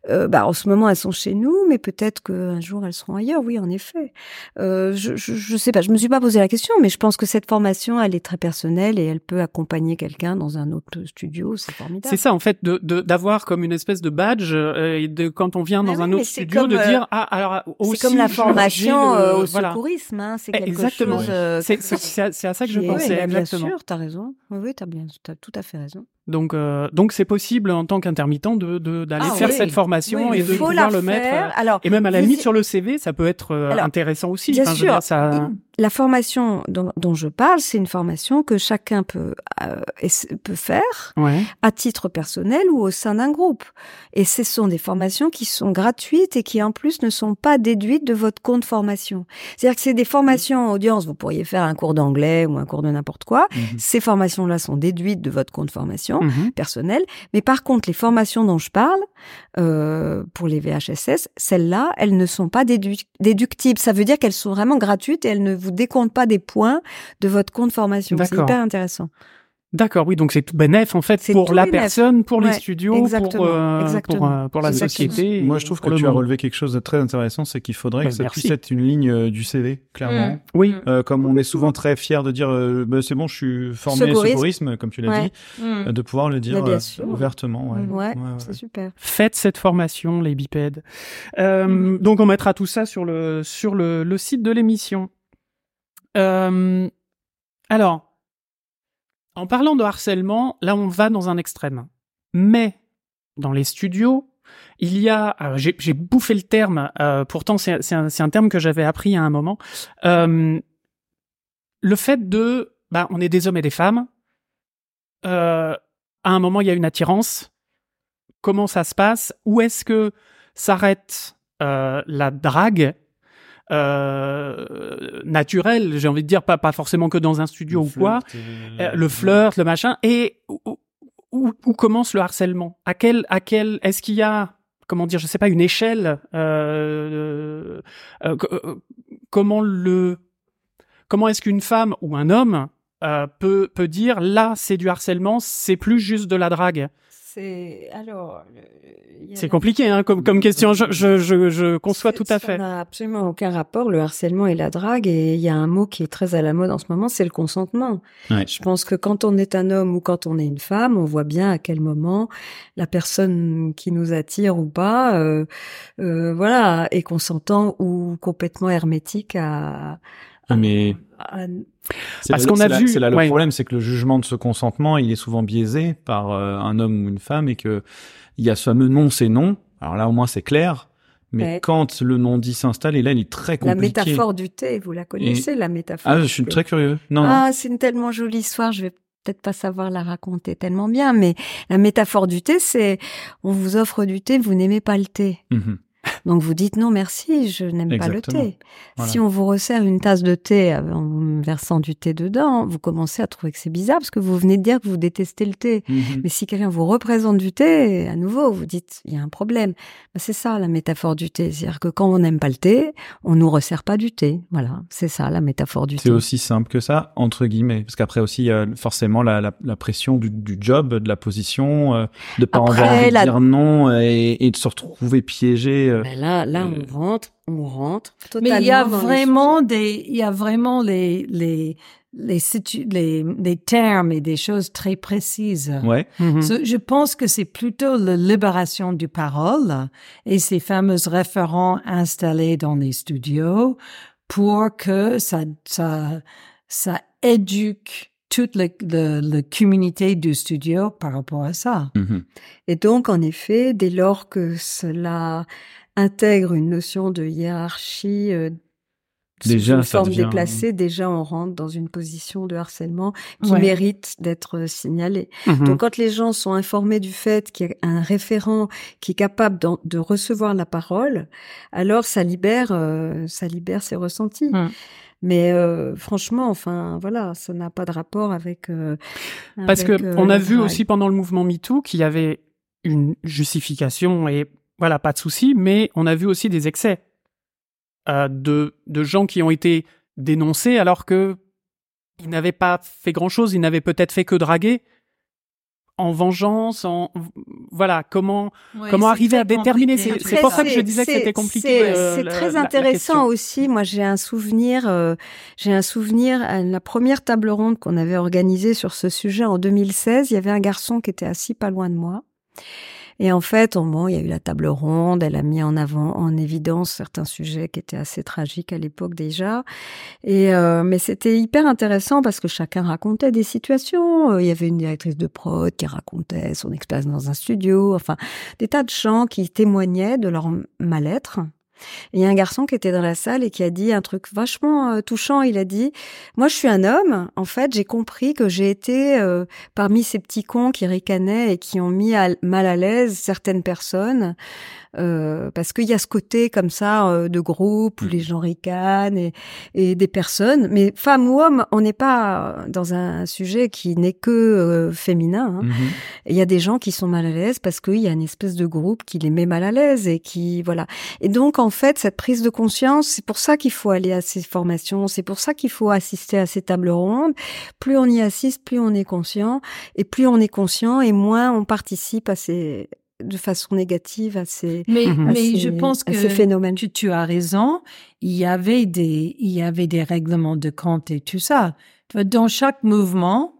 euh, bah, en ce moment elles sont chez nous, mais peut-être qu'un jour elles seront ailleurs. Oui, en effet. Euh, je, je, je sais pas. Je me suis pas posé la question, mais je pense que cette formation, elle est très personnelle et elle peut accompagner quelqu'un dans un autre studio. C'est formidable. C'est ça, en fait, de de- d'avoir comme une espèce de badge et de quand on vient dans Ah un oui, autre studio comme, de dire ah alors aussi C'est comme la formation le- au voilà. secourisme, hein, c'est Eh, quelque Exactement. chose. C'est à ça que je pensais oui, bah, bien exactement. sûr, t'as raison. Oui, oui, t'as bien, t'as tout à fait raison. Donc, euh, donc c'est possible en tant qu'intermittent de d'aller Ah faire oui. cette formation Oui, et de pouvoir le mettre. faire. euh, Alors, Et même à la limite sur le CV, ça peut être euh, Alors, intéressant aussi. bien Enfin, sûr. dire, ça. la formation dont, dont je parle, c'est une formation que chacun peut euh, peut faire Ouais. à titre personnel ou au sein d'un groupe. Et ce sont des formations qui sont gratuites et qui en plus ne sont pas déduites de votre compte formation. C'est-à-dire que c'est des formations en audience. Vous pourriez faire un cours d'anglais ou un cours de n'importe quoi. Mhm. Ces formations-là sont déduites de votre compte formation. Mhm. personnel. Mais par contre, les formations dont je parle, euh, pour les VHSS, celles-là, elles ne sont pas dédu- déductibles. Ça veut dire qu'elles sont vraiment gratuites et elles ne vous décomptent pas des points de votre compte formation. C'est hyper intéressant. D'accord, oui, donc c'est tout bénéf en fait C'est pour la bénef. personne, pour les studios, exactement, pour euh, exactement. pour, euh, pour la Exactement. société. Moi, je trouve que tu as relevé quelque chose de très intéressant, c'est qu'il faudrait Bah, que ça merci. puisse être une ligne euh, du CV, clairement. Mm. Oui. Euh, comme on est souvent très fier de dire, euh, bah, c'est bon, je suis formé Secourisme. secourisme, comme tu l'as Ouais. dit, euh, de pouvoir le dire euh, sûr. ouvertement. Ouais. Ouais, Ouais, ouais. c'est super. Faites cette formation, les bipèdes. Donc on mettra tout ça sur le sur le, le site de l'émission. Euh, alors, en parlant de harcèlement, là on va dans un extrême. Mais dans les studios, il y a, alors, j'ai bouffé le terme. euh, pourtant c'est un, terme que j'avais appris à un moment. Euh, le fait de, bah, on est des hommes et des femmes. Euh, à un moment, il y a une attirance. Comment ça se passe? Où est-ce que s'arrête euh, la drague? Euh, naturelle J'ai envie de dire pas pas forcément que dans un studio ou quoi. Euh, le flirt, le machin, et où, où- où commence le harcèlement? À quel, à quel, est-ce qu'il y a, comment dire, je sais pas, une échelle euh, euh, co- euh, Comment le, comment est-ce qu'une femme ou un homme euh, peut peut dire là c'est du harcèlement, c'est plus juste de la drague? C'est alors. C'est compliqué, hein, comme comme question. Je je je, je conçois tout à fait. Ça n'a absolument aucun rapport le harcèlement et la drague. Et il y a un mot qui est très à la mode en ce moment, c'est le consentement. Ouais. Je pense que quand on est un homme ou quand on est une femme, on voit bien à quel moment la personne qui nous attire ou pas, euh, euh, voilà, est consentant ou complètement hermétique à. Ah, mais c'est Parce qu'on a vu- c'est là le ouais. problème, c'est que le jugement de ce consentement, il est souvent biaisé par euh, un homme ou une femme et que il y a ce fameux non, c'est non. Alors là, au moins, c'est clair. Mais Ouais. quand le non-dit s'installe, et là, il est très la compliqué. métaphore du thé, vous la connaissez, la métaphore Ah, je suis très curieux. Non, non. Ah, c'est une tellement jolie histoire, je vais peut-être pas savoir la raconter tellement bien, mais la métaphore du thé, c'est on vous offre du thé, vous n'aimez pas le thé. Mhm. Donc vous dites non merci, je n'aime pas le thé. Voilà. Si on vous resserre une tasse de thé en vous versant du thé dedans, vous commencez à trouver que c'est bizarre parce que vous venez de dire que vous détestez le thé. Mhm. Mais si quelqu'un vous représente du thé, à nouveau, vous dites, il y a un problème. Ben, c'est ça la métaphore du thé. C'est-à-dire que quand on n'aime pas le thé, on nous resserre pas du thé. Voilà, c'est ça la métaphore du C'est thé. aussi simple que ça, entre guillemets. Parce qu'après aussi, il y a forcément la, la, la pression du, du job, de la position, euh, de pas Après, avoir envie de la- dire non et, et de se retrouver piégé. euh. Ben là, là, Euh, on rentre, on rentre Mais il y a dans les vraiment des, il y a vraiment les, les, les, situ- les, les termes et des choses très précises. Ouais. Mhm. So, je pense que c'est plutôt la libération du parole et ces fameux référents installés dans les studios pour que ça, ça, ça éduque toute la, la, la communauté du studio par rapport à ça. Mhm. Et donc, en effet, dès lors que cela intègre une notion de hiérarchie euh, sous Déjà, forme devient- déplacée, déjà on rentre dans une position de harcèlement qui Ouais. mérite d'être signalée. Mhm. Donc, quand les gens sont informés du fait qu'il y a un référent qui est capable de recevoir la parole, alors ça libère, euh, ça libère ses ressentis. Mm. Mais euh, franchement, enfin, voilà, ça n'a pas de rapport avec. euh, Parce avec, que euh, on a vu aussi pendant le mouvement MeToo qu'il y avait une justification et voilà, pas de souci, mais on a vu aussi des excès euh, de, de gens qui ont été dénoncés alors que ils n'avaient pas fait grand chose, ils n'avaient peut-être fait que draguer en vengeance, en voilà comment comment arriver à déterminer c'est pour ça que je disais que c'était compliqué, C'est euh, la- très la- intéressant aussi. Moi, j'ai un souvenir. euh, j'ai un souvenir à la première table ronde qu'on avait organisée sur ce sujet en 2016. Il y avait un garçon qui était assis pas loin de moi. Et en fait, on- bon, il y a eu la table ronde. Elle a mis en avant, en évidence certains sujets qui étaient assez tragiques à l'époque déjà. Et euh, mais c'était hyper intéressant parce que chacun racontait des situations. Euh, Il y avait une directrice de prod qui racontait son expérience dans un studio. Enfin, des tas de gens qui témoignaient de leur mal-être. Et il y a un garçon qui était dans la salle et qui a dit un truc vachement euh, touchant. Il a dit "Moi, je suis un homme. En fait, j'ai compris que j'ai été euh, parmi ces petits cons qui ricanaient et qui ont mis à- mal à l'aise certaines personnes." Euh, parce qu'il y a ce côté comme ça euh, de groupe où Mhm. les gens ricanent et, et des personnes. Mais femme ou homme, on n'est pas dans un sujet qui n'est que euh, féminin. hein. Et Il y a des gens qui sont mal à l'aise parce qu'il y a une espèce de groupe qui les met mal à l'aise et qui voilà. Et donc en fait cette prise de conscience, c'est pour ça qu'il faut aller à ces formations, c'est pour ça qu'il faut assister à ces tables rondes. Plus on y assiste, plus on est conscient et plus on est conscient et moins on participe à ces de façon négative à ces Mais, à mais ces- je pense que ces phénomènes. tu, tu as raison. Il y avait des, il y avait des règlements de compte et tout ça. Dans chaque mouvement,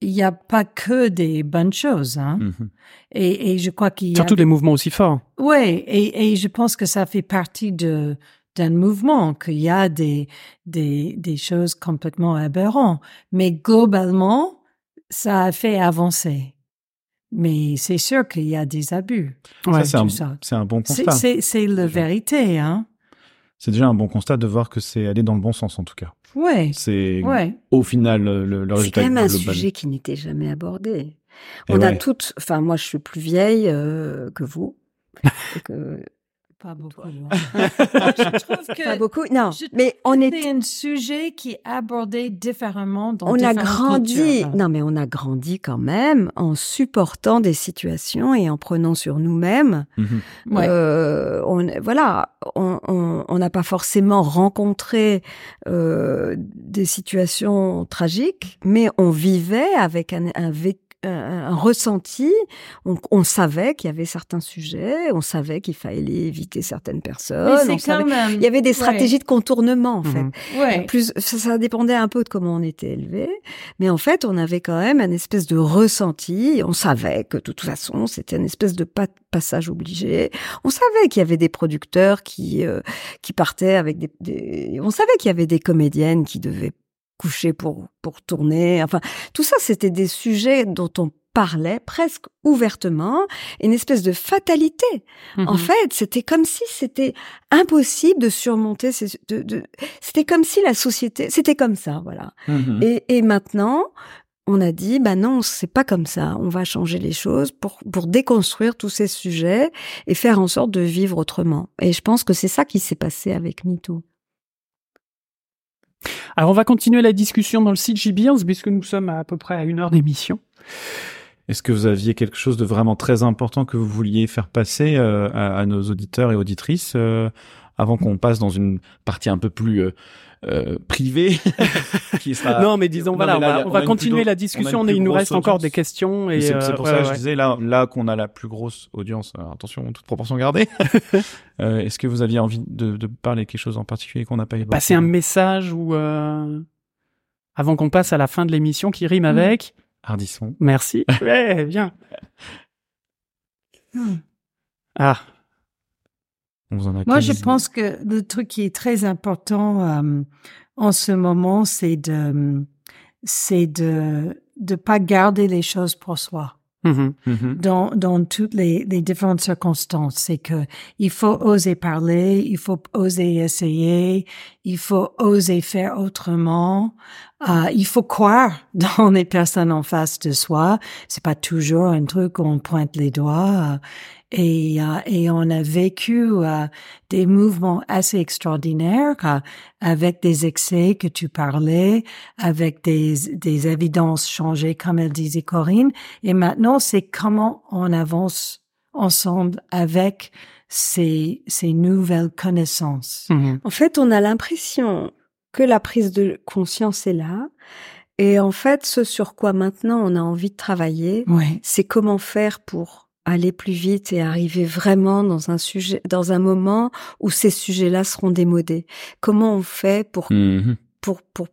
il n'y a pas que des bonnes choses. Hein? Mhm. Et, et je crois qu'il y a... surtout des mouvements aussi forts. Ouais, et, et je pense que ça fait partie de d'un mouvement, qu'il y a des, des, des choses complètement aberrantes. Mais globalement, ça a fait avancer. Mais c'est sûr qu'il y a des abus. Ouais, c'est un, un bon constat. c'est- la vérité, hein? C'est déjà un bon constat de voir que c'est aller dans le bon sens en tout cas. Ouais, C'est ouais. au final le, le C'est résultat quand même un global. sujet qui n'était jamais abordé. Et On a ouais. toutes, enfin moi je suis plus vieille euh, que vous. Que- Pas beaucoup. hein. je trouve que pas beaucoup, non. je Mais on est, c'est un sujet qui est abordé différemment dans on a grandi. cultures. Non mais on a grandi quand même en supportant des situations et en prenant sur nous-mêmes. Mhm. Ouais. Euh, on, voilà, on on- on n'a pas forcément rencontré euh, des situations tragiques, mais on vivait avec un, un, vé- un ressenti. On, on savait qu'il y avait certains sujets, on savait qu'il fallait éviter certaines personnes. On savait- même- Il y avait des ouais. stratégies de contournement en fait. Mhm. Ouais. Plus, ça, ça dépendait un peu de comment on était élevé, mais en fait, on avait quand même un espèce de ressenti. On savait que de toute façon, c'était une espèce de pa- passage obligé. On savait qu'il y avait des producteurs qui euh, qui partaient avec des, des- on savait qu'il y avait des comédiennes qui devaient coucher pour pour tourner. Enfin, tout ça, c'était des sujets dont on parlait presque ouvertement, une espèce de fatalité. En Mhm. fait, c'était comme si c'était impossible de surmonter ces, de, de- c'était comme si la société, c'était comme ça, voilà. Mhm. Et, et maintenant, on a dit, bah non, c'est pas comme ça. On va changer les choses pour, pour déconstruire tous ces sujets et faire en sorte de vivre autrement. Et je pense que c'est ça qui s'est passé avec MeToo. Alors on va continuer la discussion dans le site Beers puisque nous sommes à, à peu près à une heure d'émission. Est-ce que vous aviez quelque chose de vraiment très important que vous vouliez faire passer euh, à, à nos auditeurs et auditrices euh, avant qu'on passe dans une partie un peu plus euh, euh, qui sera... non, mais disons non, voilà, mais là, on va, on continuer la discussion. mais il nous reste encore des questions et C'est euh, pour ouais, ça que ouais. je disais là, là qu'on a la plus grosse audience. Alors, attention, toute proportion gardée. Euh, Est-ce que vous aviez envie de, de parler quelque chose en particulier qu'on n'a pas évoqué? Passer un message ou euh, avant qu'on passe à la fin de l'émission qui rime avec? Hardisson. Merci. Ouais, bien. Ah, On vous en a Moi, je pense que le truc qui est très important euh, en ce moment, c'est de, c'est de, de pas garder les choses pour soi. mhm. Mhm. dans, dans toutes les, les différentes circonstances. C'est que il faut oser parler, il faut oser essayer, il faut oser faire autrement. Euh, il faut croire dans les personnes en face de soi. C'est pas toujours un truc où on pointe les doigts. et, euh, et on a vécu euh, des mouvements assez extraordinaires euh, avec des excès que tu parlais, avec des, des évidences changées, comme elle disait Corinne. Et maintenant, c'est comment on avance ensemble avec ces, ces nouvelles connaissances. Mhm. En fait, on a l'impression que la prise de conscience est là. Et en fait, ce sur quoi maintenant on a envie de travailler, c'est comment faire pour aller plus vite et arriver vraiment dans un sujet, dans un moment où ces sujets-là seront démodés. Comment on fait pour, Mhm. pour, pour,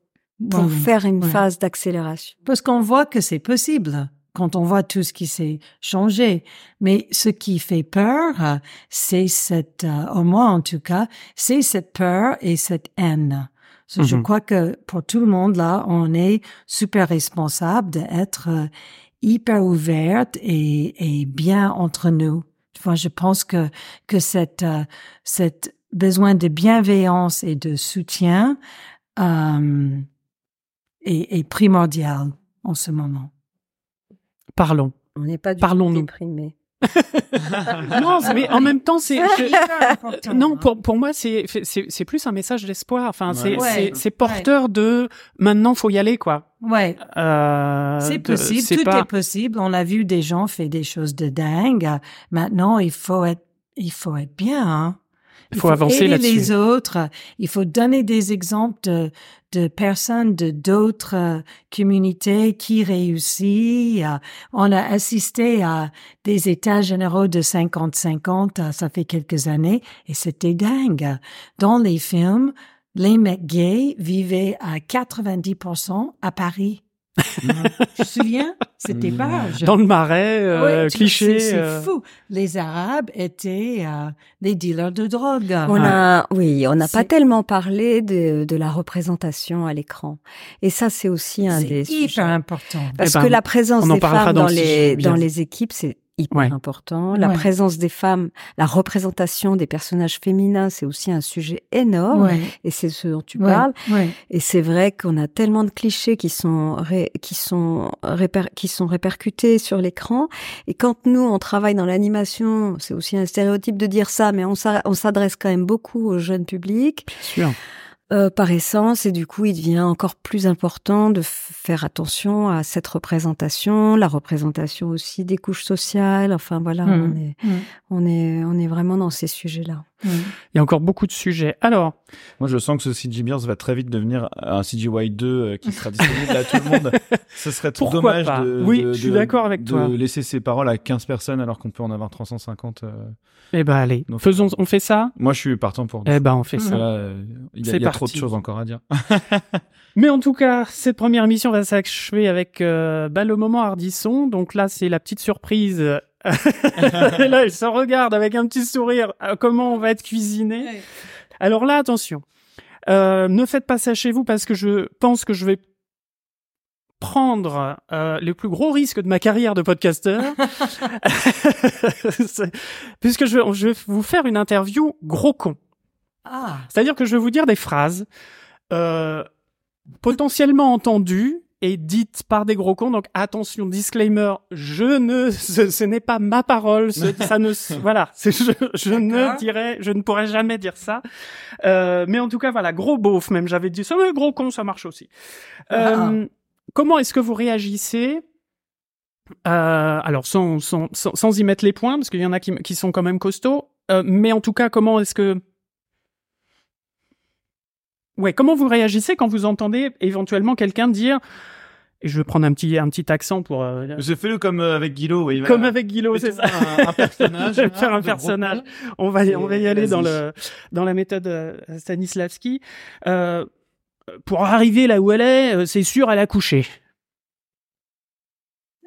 pour Ouais. faire une Ouais. phase d'accélération? Parce qu'on voit que c'est possible quand on voit tout ce qui s'est changé. Mais ce qui fait peur, c'est cette, euh, au moins en tout cas, c'est cette peur et cette haine. So, Je Mhm. crois que pour tout le monde là, on est super responsable d'être euh, hyper ouverte et, et bien entre nous. Vois, je pense que que cette euh, cette besoin de bienveillance et de soutien euh, est, est primordial en ce moment. Parlons. On n'est pas du tout déprimé. non, mais en même temps, c'est non hein. pour pour moi c'est c'est c'est plus un message d'espoir. Enfin, c'est Ouais. c'est c'est porteur de maintenant faut y aller quoi. Ouais, Euh, c'est de- possible, tout pas- est possible. On a vu des gens faire des choses de dingue. Maintenant, il faut être, il faut être bien. Hein? Il faut avancer là-dessus. les autres. Il faut donner des exemples de, de personnes de d'autres euh, communautés qui réussissent. Euh, On a assisté à des états généraux de 50-50, euh, ça fait quelques années, et c'était dingue. Dans les films, les mecs gays vivaient à 90% à Paris. Tu te souviens? C'était pas... je- dans le marais, euh, Ouais, cliché. C'est c'est euh, fou. Les Arabes étaient euh, les dealers de drogue. On a, oui, on n'a pas C'est- tellement parlé de, de la représentation à l'écran. Et ça, c'est aussi un C'est des hyper sujets. important. Parce Eh ben, que la présence on en des parlera femmes dans dans, le les, sujet, dans les équipes, c'est hyper Ouais. important. La Ouais. présence des femmes, la représentation des personnages féminins, c'est aussi un sujet énorme. Ouais, Et c'est ce dont tu parles. Et c'est vrai qu'on a tellement de clichés qui sont ré- qui sont réper- qui sont répercutés sur l'écran. Et quand nous on travaille dans l'animation, c'est aussi un stéréotype de dire ça, mais on s'adresse quand même beaucoup au jeune public bien sûr. Euh, par essence, et du coup il devient encore plus important de faire attention à cette représentation, la représentation aussi des couches sociales. Enfin voilà, on est Mm. on est on est vraiment dans ces sujets-là. Il y a encore beaucoup de sujets. Alors, Moi, je sens que ce CG Beers va très vite devenir un CGY 2 euh, qui sera disponible à tout le monde. Ce serait trop Pourquoi dommage pas de, Oui, de- je suis d'accord avec de toi. laisser ses paroles à 15 personnes alors qu'on peut en avoir 350. euh. eh ben allez, Donc, faisons, on fait ça. Moi, je suis partant pour. Eh ben on fait ça. là, euh, il y a, il y a trop de choses encore à dire. Mais en tout cas, cette première émission va s'achever avec euh, bah, le moment hardisson. Donc là, c'est la petite surprise. Et là, il se regarde avec un petit sourire. euh, comment on va être cuisiné Alors là, attention. Euh, ne faites pas ça chez vous parce que je pense que je vais prendre euh, le plus gros risque de ma carrière de podcasteur. Puisque je, je vais vous faire une interview gros con. Ah, C'est-à-dire que je vais vous dire des phrases euh, potentiellement entendues et dites par des gros cons. Donc attention, disclaimer, je ne, ce, ce n'est pas ma parole. ce- ça ne, voilà, je, je ne dirais, je ne pourrais jamais dire ça. Euh, mais en tout cas, voilà, gros beauf même. J'avais dit ça, mais gros con, ça marche aussi. Euh, Comment est-ce que vous réagissez euh, alors sans, sans, sans, sans y mettre les points, parce qu'il y en a qui, qui sont quand même costauds, euh, mais en tout cas, comment est-ce que Ouais, comment vous réagissez quand vous entendez éventuellement quelqu'un dire, et je vais prendre un petit, un petit accent pour... euh, J'ai fait le comme euh, avec Guilo. oui, comme avec Guillaume, c'est ça. Un, un personnage. Je vais faire un personnage. On va, y- on va y aller dans le, dans la méthode euh, Stanislavski. Euh, pour arriver là où elle est, euh, c'est sûr, elle a couché.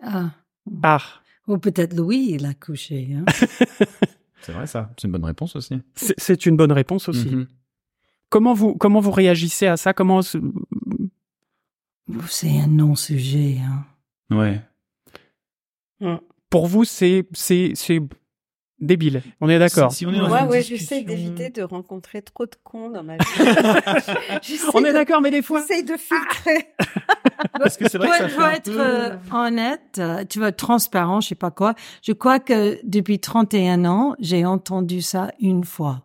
ah. Ah, Ou peut-être Louis, il a couché. Hein. C'est vrai ça. C'est une bonne réponse aussi. c'est une bonne réponse aussi. Mhm. Comment vous, comment vous réagissez à ça? Comment C'est un non-sujet. Hein. Ouais. pour vous, c'est, c'est, c'est débile. On est d'accord. Si, si on est dans Ouais, une ouais, discussion- j'essaie d'éviter de rencontrer trop de cons dans ma vie. On est d'accord, mais des fois. J'essaie de filtrer. Parce que c'est vrai que ça être peu- euh, honnête, euh, tu vois, transparent, je sais pas quoi, je crois que depuis 31 ans, j'ai entendu ça une fois.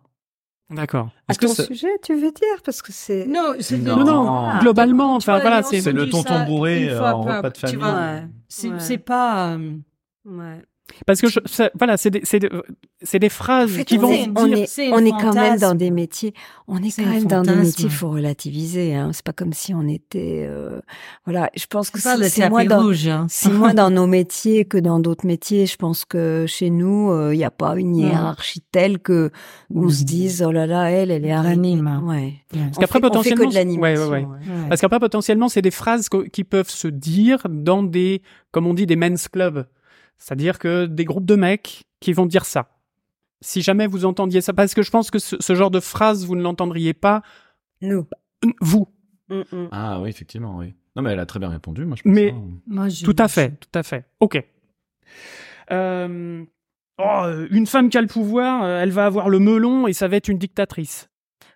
D'accord. À Est-ce que ton ça- sujet, tu veux dire? Parce que c'est. Non, c'est Non, Non, non, Ah. globalement, enfin voilà, c'est. Le tonton bourré, euh, en par- repas de tu famille. vois, Ouais. C'est Ouais. c'est pas. euh, Ouais. Parce que je, ça- voilà, c'est des, c'est des, c'est des phrases En fait, qui on vont est, dire- on est, on est quand même dans des métiers. On est C'est quand même dans des métiers. Il faut relativiser. Hein. C'est pas comme si on était. euh, Voilà. Je pense que C'est moins tapis dans. rouge. Hein. C'est moins dans nos métiers que dans d'autres métiers. Je pense que chez nous, il n'y a pas une hiérarchie telle que où on se Mm. dise oh là là, elle, elle est anime. Ouais. Parce On qu'après, fait- on fait potentiellement. que de. Ouais, ouais, ouais. ouais. Parce qu'après, potentiellement, c'est des phrases qui peuvent se dire dans des, comme on dit, des men's clubs. C'est-à-dire que des groupes de mecs qui vont dire ça. Si jamais vous entendiez ça, parce que je pense que ce, ce genre de phrase, vous ne l'entendriez pas, Nous. vous. Mm, mm. Ah oui, effectivement, oui. Non, mais elle a très bien répondu, moi je pense. Mais- hein. Moi, je- Tout à fait, tout à fait. Ok. Euh, oh, une femme qui a le pouvoir, euh, elle va avoir le melon et ça va être une dictatrice.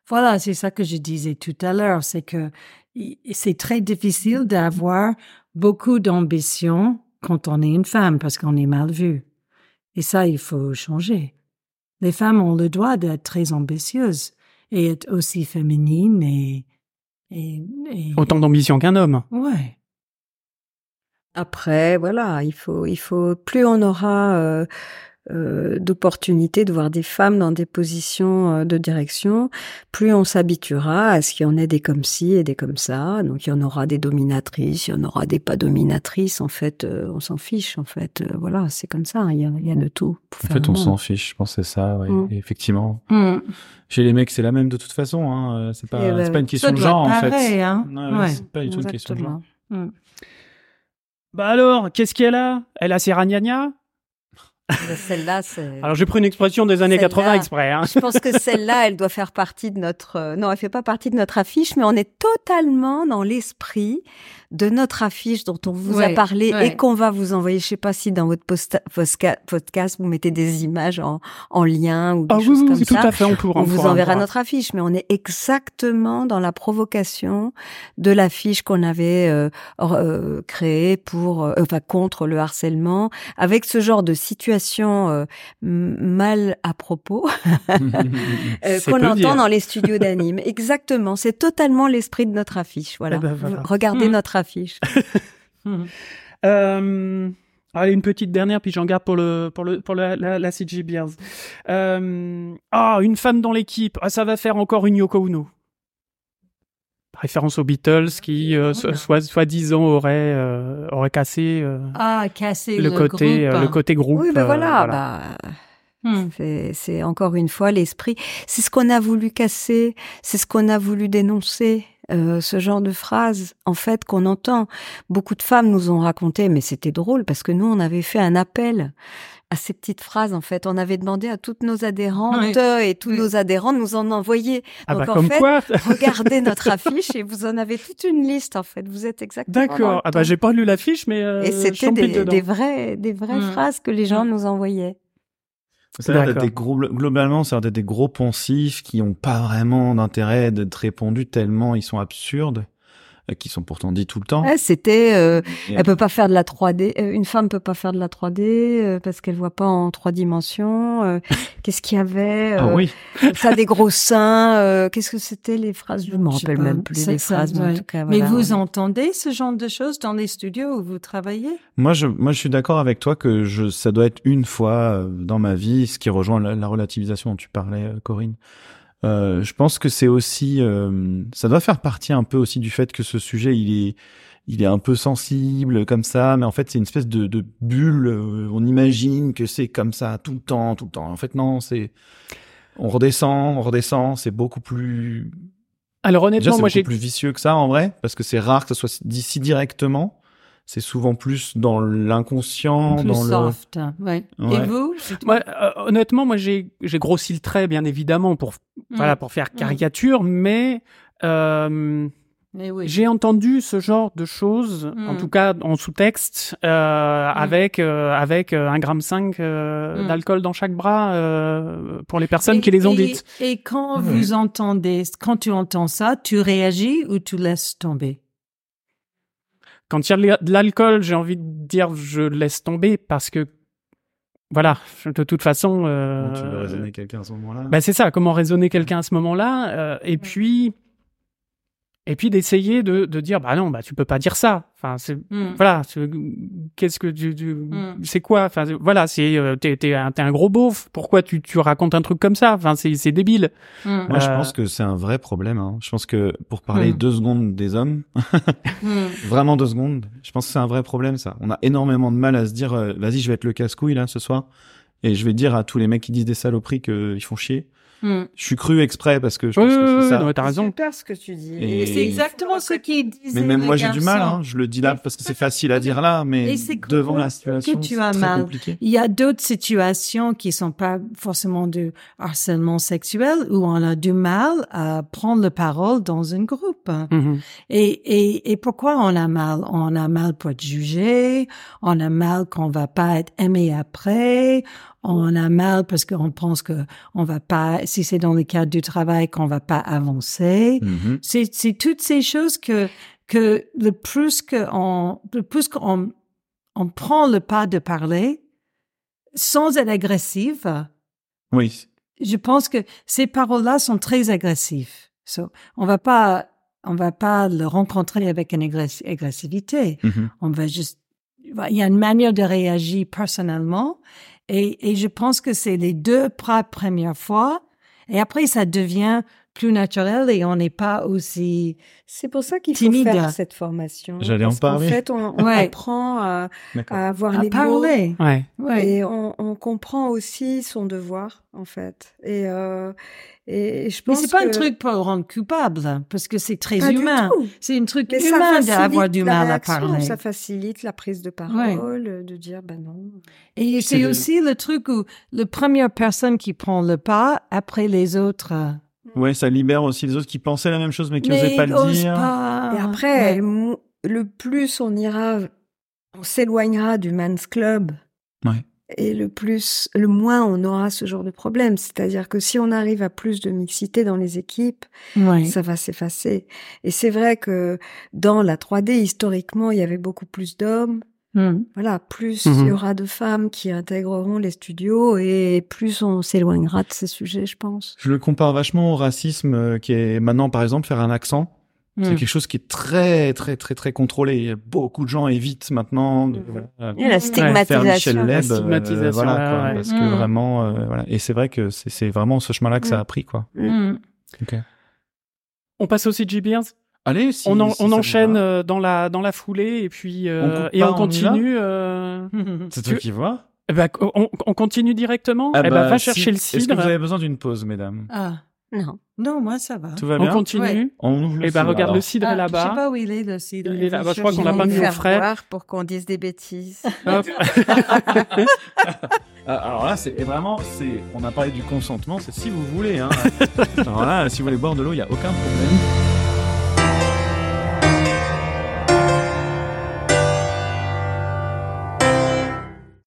Voilà, c'est ça que je disais tout à l'heure, c'est que c'est très difficile d'avoir beaucoup d'ambition quand on est une femme parce qu'on est mal vu. Et ça, il faut changer. Les femmes ont le droit d'être très ambitieuses et être aussi féminines et, et, et- Autant d'ambition qu'un homme. ouais. Après, voilà, il faut, il faut, plus on aura euh, euh, d'opportunités de voir des femmes dans des positions euh, de direction, plus on s'habituera à ce qu'il y en ait des comme ci et des comme ça. Donc il y en aura des dominatrices, il y en aura des pas dominatrices. En fait, euh, on s'en fiche. En fait, Euh, voilà, c'est comme ça. Il y a, il y a de tout. pour En faire fait, on s'en fiche, je pense c'est ça, ouais. Mm. Et effectivement. Mm. Chez les mecs, c'est la même de toute façon, hein. C'est pas, Eh ben, c'est pas une question de genre, en fait. hein. Ouais, ouais. C'est pas du tout une question de genre. Exactement. Bah alors, qu'est-ce qu'elle a? Elle a ses ragnagnas? Celle-là, c'est. Alors j'ai pris une expression des années Celle-là. 80 exprès. Hein. Je pense que celle-là, elle doit faire partie de notre. euh, Non, elle fait pas partie de notre affiche, mais on est totalement dans l'esprit de notre affiche dont on vous a parlé ouais. et qu'on va vous envoyer. Je sais pas si dans votre posta- posca- podcast vous mettez des images en, en lien ou des Ah choses oui, comme oui, tout ça. à fait, on pourra. On vous pourra- enverra pourra. notre affiche, mais on est exactement dans la provocation de l'affiche qu'on avait euh, euh, créée pour, euh, enfin contre le harcèlement, avec ce genre de situation euh, mal à propos euh, qu'on entend dire. dans les studios d'anime. Exactement, c'est totalement l'esprit de notre affiche. Voilà, Eh ben, voilà. regardez Mhm. notre affiche. Euh, Allez, une petite dernière, puis j'en garde pour le pour le pour la, la, la CG Bears. Euh, ah, une femme dans l'équipe. Ah, ça va faire encore une Yoko Ono. Référence aux Beatles qui, euh, so- soit soi-disant, aurait euh, aurait cassé euh, Ah, casser le, le, côté groupe. euh, le côté groupe. Oui, ben euh, voilà, bah, Hmm. c'est encore une fois l'esprit. C'est ce qu'on a voulu casser, c'est ce qu'on a voulu dénoncer. Euh, ce genre de phrase, en fait, qu'on entend. Beaucoup de femmes nous ont raconté, mais c'était drôle parce que nous, on avait fait un appel à ces petites phrases. En fait, on avait demandé à toutes nos adhérentes Oui. et tous Oui. nos adhérents de nous en envoyer. Ah Donc, bah en comme fait, quoi. Regardez notre affiche et vous en avez toute une liste. En fait, vous êtes exactement. D'accord. Ah bah j'ai pas lu l'affiche, mais euh, Et c'était des, des vraies, des vraies Mm. phrases que les gens nous envoyaient. Ça a l'air d'être gros, globalement, ça a l'air d'être des gros poncifs qui ont pas vraiment d'intérêt d'être répondus tellement ils sont absurdes, qui sont pourtant dits tout le temps. Ouais, c'était, euh, Et- elle peut pas faire de la 3D. euh, une femme peut pas faire de la 3D euh, parce qu'elle voit pas en trois dimensions. euh, Qu'est-ce qu'il y avait Ah euh, oui. Ça a des gros seins. euh, Qu'est-ce que c'était les phrases Je me Je sais rappelle pas. même plus Ça- les ça- phrases. mais en tout cas, Mais vous entendez ce genre de choses dans les studios où vous travaillez? Moi, je, moi, je suis d'accord avec toi que je, ça doit être une fois euh, dans ma vie, ce qui rejoint la, la relativisation dont tu parlais, euh, Corinne. Euh, je pense que c'est aussi, euh, ça doit faire partie un peu aussi du fait que ce sujet, il est, il est un peu sensible comme ça, mais en fait, c'est une espèce de, de bulle. euh, on imagine que c'est comme ça tout le temps, tout le temps. En fait, non, c'est, on redescend, on redescend. C'est beaucoup plus, Alors honnêtement, moi j'ai plus vicieux que ça en vrai, parce que c'est rare que ça soit dit si directement. C'est souvent plus dans l'inconscient, Plus dans le. soft. Ouais. Et Ouais. vous Moi, euh, honnêtement, moi j'ai j'ai grossi le trait bien évidemment pour Mm. voilà pour faire caricature, mais euh, oui. j'ai entendu ce genre de choses, Mm. en tout cas en sous-texte, euh, avec euh, avec un gramme 5 euh, Mm. d'alcool dans chaque bras euh, pour les personnes Et- qui les ont et- dites. Et quand Ouais. vous entendez, quand tu entends ça, tu réagis ou tu laisses tomber? Quand il y a de l'alcool, j'ai envie de dire je laisse tomber parce que voilà, de toute façon. Euh, Comment tu veux raisonner quelqu'un à ce moment-là Bah c'est ça, comment raisonner quelqu'un à ce moment-là, euh, et puis et puis d'essayer de, de dire bah non bah tu peux pas dire ça. Enfin c'est Mm. voilà c'est- qu'est-ce que tu, tu- Mm. c'est quoi? Enfin voilà c'est euh, t'es t'es un, t'es un gros beauf pourquoi tu tu racontes un truc comme ça? Enfin c'est c'est débile. Mm. Moi, je Euh, pense que c'est un vrai problème. Hein. Je pense que pour parler Hmm. deux secondes des hommes, Mm. vraiment deux secondes, je pense que c'est un vrai problème ça. On a énormément de mal à se dire, euh, vas-y, je vais être le casse-couille là ce soir, et je vais dire à tous les mecs qui disent des saloperies qu'ils font chier. Mm. Je suis cru exprès parce que je pense oui, que oui, c'est ça. non, mais t'as raison. super ce que tu dis. Et- Et c'est exactement ce qu'il disait. Mais même moi, j'ai du mal. Hein. Je le dis là parce que c'est facile à dire là, mais c'est devant la situation, que tu c'est as très mal. compliqué. Il y a d'autres situations qui sont pas forcément de harcèlement sexuel où on a du mal à prendre la parole dans un groupe. Mhm. Et, et, et pourquoi on a mal? On a mal pour être jugé, on a mal qu'on va pas être aimé après, on a mal parce qu'on pense que on va pas, si c'est dans le cadre du travail, qu'on va pas avancer. Mhm. C'est, c'est toutes ces choses que, que le plus qu'on, le plus qu'on, on prend le pas de parler sans être agressive, Oui. je pense que ces paroles-là sont très agressives. So, on va pas, on va pas le rencontrer avec une agressi- agressivité. Mhm. On va juste, il y a une manière de réagir personnellement. Et, je pense que c'est les deux premières fois. Et après, ça devient plus naturel et on n'est pas aussi, C'est pour ça qu'il faut Timide. faire cette formation. J'allais en parler. fait, on, on Ouais. apprend à, avoir à les mots. parler. Ouais. Ouais. Et on, on comprend aussi son devoir, en fait. Et, euh, et je Mais pense c'est pas que... un truc pour rendre coupable, parce que c'est très Pas du humain. tout. C'est un truc Mais humain d'avoir du mal à parler. Ça facilite la prise de parole, de dire, bah non. Et c'est le- aussi le truc où la première personne qui prend le pas, après les autres. Ouais, ça libère aussi les autres qui pensaient la même chose mais qui n'osaient pas le dire. pas. Et après, Ouais. le plus on ira, on s'éloignera du man's club. Ouais. Et le plus, le moins on aura ce genre de problème. C'est-à-dire que si on arrive à plus de mixité dans les équipes, Ouais. ça va s'effacer. Et c'est vrai que dans la 3D, historiquement, il y avait beaucoup plus d'hommes. Hmm. Voilà, plus Mhm. il y aura de femmes qui intégreront les studios et plus on s'éloignera de ces sujets, je pense. Je le compare vachement au racisme euh, qui est maintenant, par exemple, faire un accent. C'est Mm. quelque chose qui est très, très, très, très contrôlé. Beaucoup de gens évitent maintenant de, voilà, Il y a la faire Michel stigmatisation. Leb, La euh, stigmatisation, voilà, ouais, quoi, ouais. parce que Mm. vraiment, euh, voilà. Et c'est vrai que c'est vraiment ce chemin-là que ça a pris, quoi. On passe au CG Beers? Allez, si, on en- si on enchaîne euh, dans la dans la foulée et puis euh, On et on on continue. euh, C'est toi qui vois. eh ben, on, on continue directement. Ah eh ben, bah, va si- chercher le Est-ce que cidre. vous avez besoin d'une pause, mesdames? Ah, Non. non, moi, ça va. Tout va On bien? continue? Ouais. On ouvre le Et ben cidre, regarde alors. le cidre Ah, Je sais là-bas. pas où il est, le cidre. Il est là. Bah, je crois qu'on l'a pas mis au frais. pour qu'on dise des bêtises. Hop. Ah, Alors là, c'est vraiment, c'est, on a parlé du consentement, c'est si vous voulez. Hein. Alors là, si vous voulez boire de l'eau, il y a aucun problème.